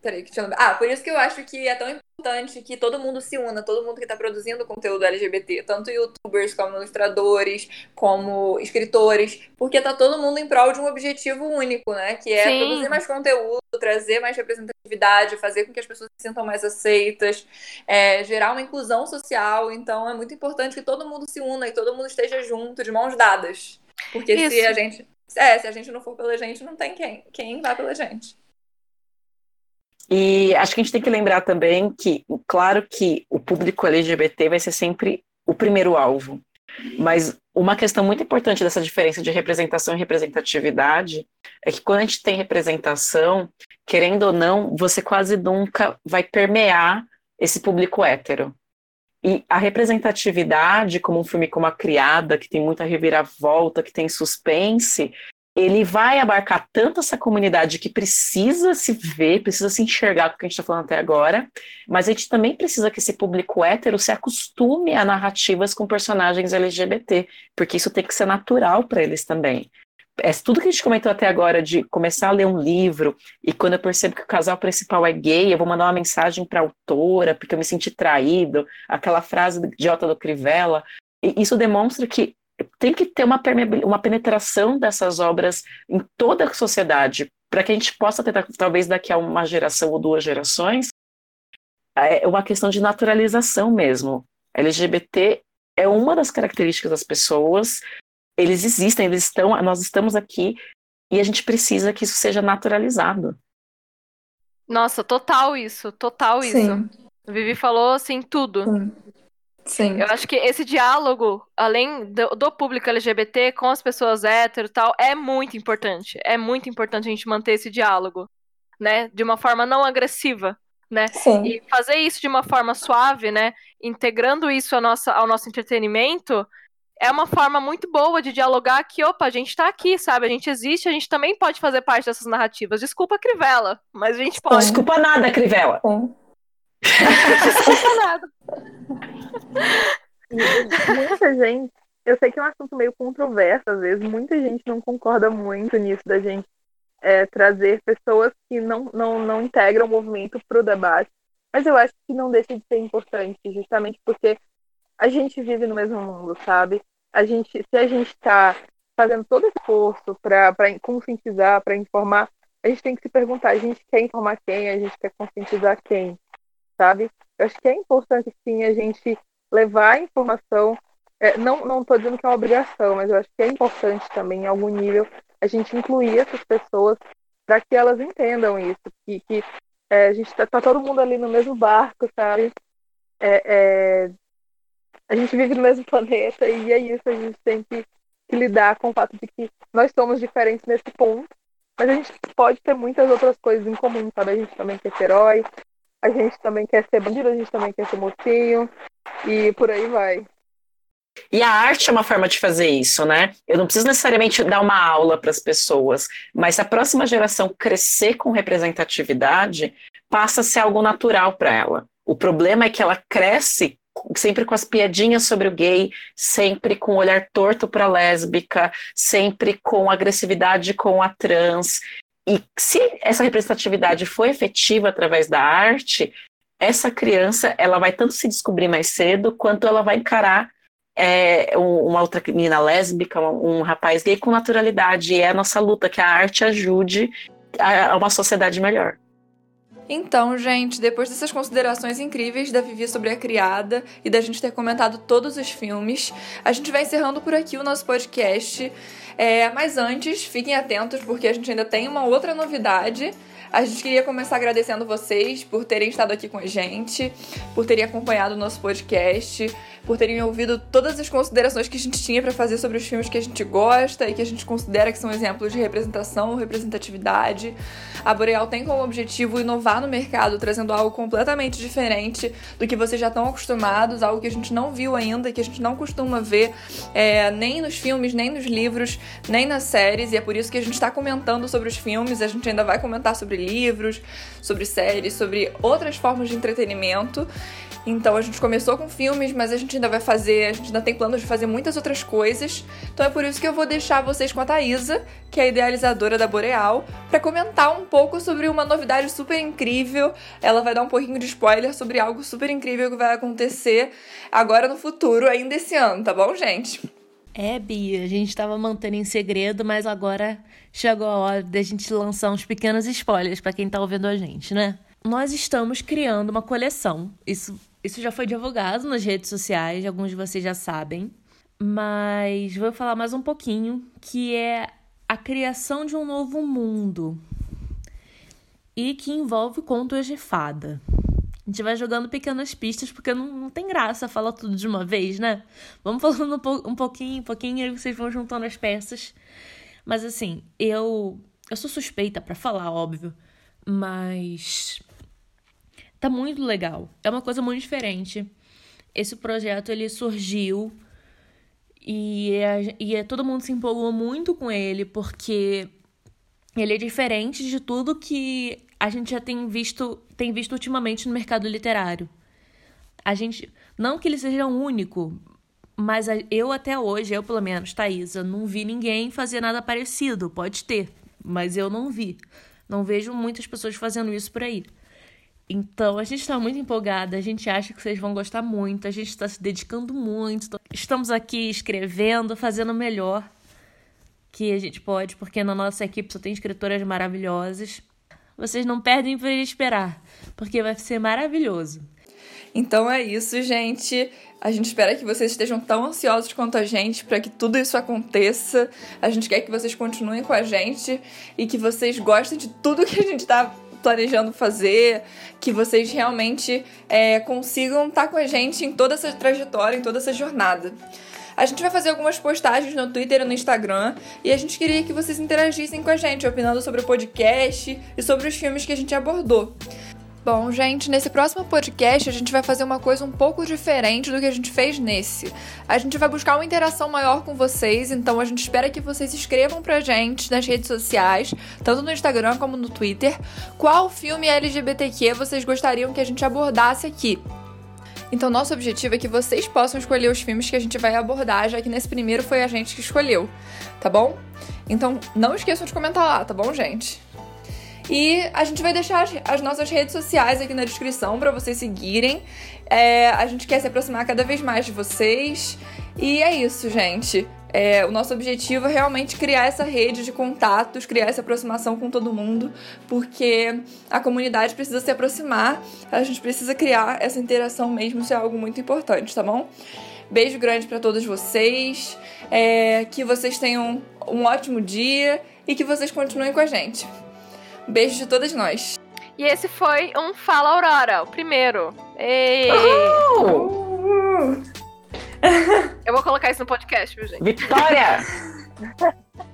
Peraí, que eu. Ah, por isso que eu acho que é tão importante que todo mundo se una, todo mundo que está produzindo conteúdo LGBT, tanto youtubers como ilustradores, como escritores, porque tá todo mundo em prol de um objetivo único, né? Que é Sim. produzir mais conteúdo, trazer mais representatividade, fazer com que as pessoas se sintam mais aceitas, é, gerar uma inclusão social. Então é muito importante que todo mundo se una e todo mundo esteja junto, de mãos dadas. Porque se Isso. a gente. É, se a gente não for pela gente, não tem quem. Quem vai pela gente. E acho que a gente tem que lembrar também que, claro que o público LGBT vai ser sempre o primeiro alvo. Mas uma questão muito importante dessa diferença de representação e representatividade é que quando a gente tem representação, querendo ou não, você quase nunca vai permear esse público hétero. E a representatividade, como um filme como A Criada, que tem muita reviravolta, que tem suspense, ele vai abarcar tanto essa comunidade que precisa se ver, precisa se enxergar com o que a gente está falando até agora, mas a gente também precisa que esse público hétero se acostume a narrativas com personagens LGBT, porque isso tem que ser natural para eles também. É, tudo que a gente comentou até agora de começar a ler um livro e quando eu percebo que o casal principal é gay, eu vou mandar uma mensagem para a autora porque eu me senti traído, aquela frase idiota do Crivella, e isso demonstra que tem que ter uma, uma penetração dessas obras em toda a sociedade, para que a gente possa ter, talvez daqui a uma geração ou duas gerações, é uma questão de naturalização mesmo. LGBT é uma das características das pessoas, eles existem, eles estão, nós estamos aqui e a gente precisa que isso seja naturalizado. Nossa, total isso, total isso. Sim. Vivi falou assim tudo. Sim. Sim. Eu acho que esse diálogo, além do, do público LGBT com as pessoas hétero e tal, é muito importante. É muito importante a gente manter esse diálogo, né? De uma forma não agressiva, né? Sim. E fazer isso de uma forma suave, né? Integrando isso ao nosso, ao nosso entretenimento, é uma forma muito boa de dialogar que, opa, a gente tá aqui, sabe? A gente existe, a gente também pode fazer parte dessas narrativas. Desculpa, Crivella, mas a gente pode. Desculpa nada, Crivella. Sim. Desculpa nada. Muita gente, eu sei que é um assunto meio controverso às vezes, muita gente não concorda muito nisso da gente é, trazer pessoas que não, não, não integram o movimento para o debate, mas eu acho que não deixa de ser importante, justamente porque a gente vive no mesmo mundo, sabe? A gente, se a gente está fazendo todo esforço para conscientizar, para informar, a gente tem que se perguntar: a gente quer informar quem? A gente quer conscientizar quem? Sabe? Eu acho que é importante, sim, a gente levar a informação. É, não não estou dizendo que é uma obrigação, mas eu acho que é importante também, em algum nível, a gente incluir essas pessoas para que elas entendam isso, que, que é, a gente está tá todo mundo ali no mesmo barco, sabe? É, é, a gente vive no mesmo planeta e é isso, a gente tem que, que, lidar com o fato de que nós somos diferentes nesse ponto, mas a gente pode ter muitas outras coisas em comum, sabe? A gente também quer ser herói, a gente também quer ser bandido, a gente também quer ser mocinho, e por aí vai. E a arte é uma forma de fazer isso, né? Eu não preciso necessariamente dar uma aula para as pessoas, mas se a próxima geração crescer com representatividade, passa a ser algo natural para ela. O problema é que ela cresce sempre com as piadinhas sobre o gay, sempre com o olhar torto para a lésbica, sempre com agressividade com a trans. E se essa representatividade for efetiva através da arte, essa criança ela vai tanto se descobrir mais cedo quanto ela vai encarar é, uma outra menina lésbica, um, rapaz gay com naturalidade. E é a nossa luta que a arte ajude a uma sociedade melhor. Então, gente, depois dessas considerações incríveis da Vivi sobre a criada e da gente ter comentado todos os filmes, a gente vai encerrando por aqui o nosso podcast. É, mas antes, fiquem atentos porque a gente ainda tem uma outra novidade. A gente queria começar agradecendo vocês por terem estado aqui com a gente, por terem acompanhado o nosso podcast, por terem ouvido todas as considerações que a gente tinha para fazer sobre os filmes que a gente gosta e que a gente considera que são exemplos de representação, representatividade. A Boreal tem como objetivo inovar no mercado, trazendo algo completamente diferente do que vocês já estão acostumados, algo que a gente não viu ainda, que a gente não costuma ver é, nem nos filmes, nem nos livros, nem nas séries, e é por isso que a gente está comentando sobre os filmes, a gente ainda vai comentar sobre livros, sobre séries, sobre outras formas de entretenimento. Então a gente começou com filmes, mas a gente ainda vai fazer, a gente ainda tem planos de fazer muitas outras coisas. Então é por isso que eu vou deixar vocês com a Thaisa, que é a idealizadora da Boreal, para comentar um pouco sobre uma novidade super incrível. Ela vai dar um pouquinho de spoiler sobre algo super incrível que vai acontecer agora no futuro, ainda esse ano, tá bom, gente? É, Bia, a gente estava mantendo em segredo, mas agora chegou a hora da gente lançar uns pequenos spoilers para quem tá ouvindo a gente, né? Nós estamos criando uma coleção. Isso isso já foi divulgado nas redes sociais, alguns de vocês já sabem. Mas vou falar mais um pouquinho, que é a criação de um novo mundo. E que envolve contos de fada. A gente vai jogando pequenas pistas, porque não, não tem graça falar tudo de uma vez, né? Vamos falando um, po um pouquinho, um pouquinho, e vocês vão juntando as peças. Mas assim, eu. Eu sou suspeita para falar, óbvio. Mas. Tá muito legal. É uma coisa muito diferente. Esse projeto ele surgiu e, e todo mundo se empolgou muito com ele, porque ele é diferente de tudo que a gente já tem visto, tem visto ultimamente no mercado literário. A gente. Não que ele seja único, mas eu até hoje, eu pelo menos, Thaisa, não vi ninguém fazer nada parecido. Pode ter, mas eu não vi. Não vejo muitas pessoas fazendo isso por aí. Então, a gente está muito empolgada, a gente acha que vocês vão gostar muito, a gente está se dedicando muito. Estamos aqui escrevendo, fazendo o melhor que a gente pode, porque na nossa equipe só tem escritoras maravilhosas. Vocês não perdem por esperar, porque vai ser maravilhoso. Então é isso, gente. A gente espera que vocês estejam tão ansiosos quanto a gente para que tudo isso aconteça. A gente quer que vocês continuem com a gente e que vocês gostem de tudo que a gente está planejando fazer, que vocês realmente é, consigam estar tá com a gente em toda essa trajetória, em toda essa jornada. A gente vai fazer algumas postagens no Twitter e no Instagram e a gente queria que vocês interagissem com a gente, opinando sobre o podcast e sobre os filmes que a gente abordou. Bom, gente, nesse próximo podcast a gente vai fazer uma coisa um pouco diferente do que a gente fez nesse. A gente vai buscar uma interação maior com vocês, então a gente espera que vocês escrevam pra gente nas redes sociais, tanto no Instagram como no Twitter, qual filme LGBTQ vocês gostariam que a gente abordasse aqui. Então, nosso objetivo é que vocês possam escolher os filmes que a gente vai abordar, já que nesse primeiro foi a gente que escolheu, tá bom? Então, não esqueçam de comentar lá, tá bom, gente? E a gente vai deixar as, as nossas redes sociais aqui na descrição para vocês seguirem. É, a gente quer se aproximar cada vez mais de vocês. E é isso, gente. É, o nosso objetivo é realmente criar essa rede de contatos, criar essa aproximação com todo mundo, porque a comunidade precisa se aproximar, a gente precisa criar essa interação mesmo, isso é algo muito importante, tá bom? Beijo grande para todos vocês, é, que vocês tenham um ótimo dia e que vocês continuem com a gente. Beijo de todas nós. E esse foi um Fala Aurora, o primeiro. Ei! Eu vou colocar isso no podcast, viu, gente? Vitória!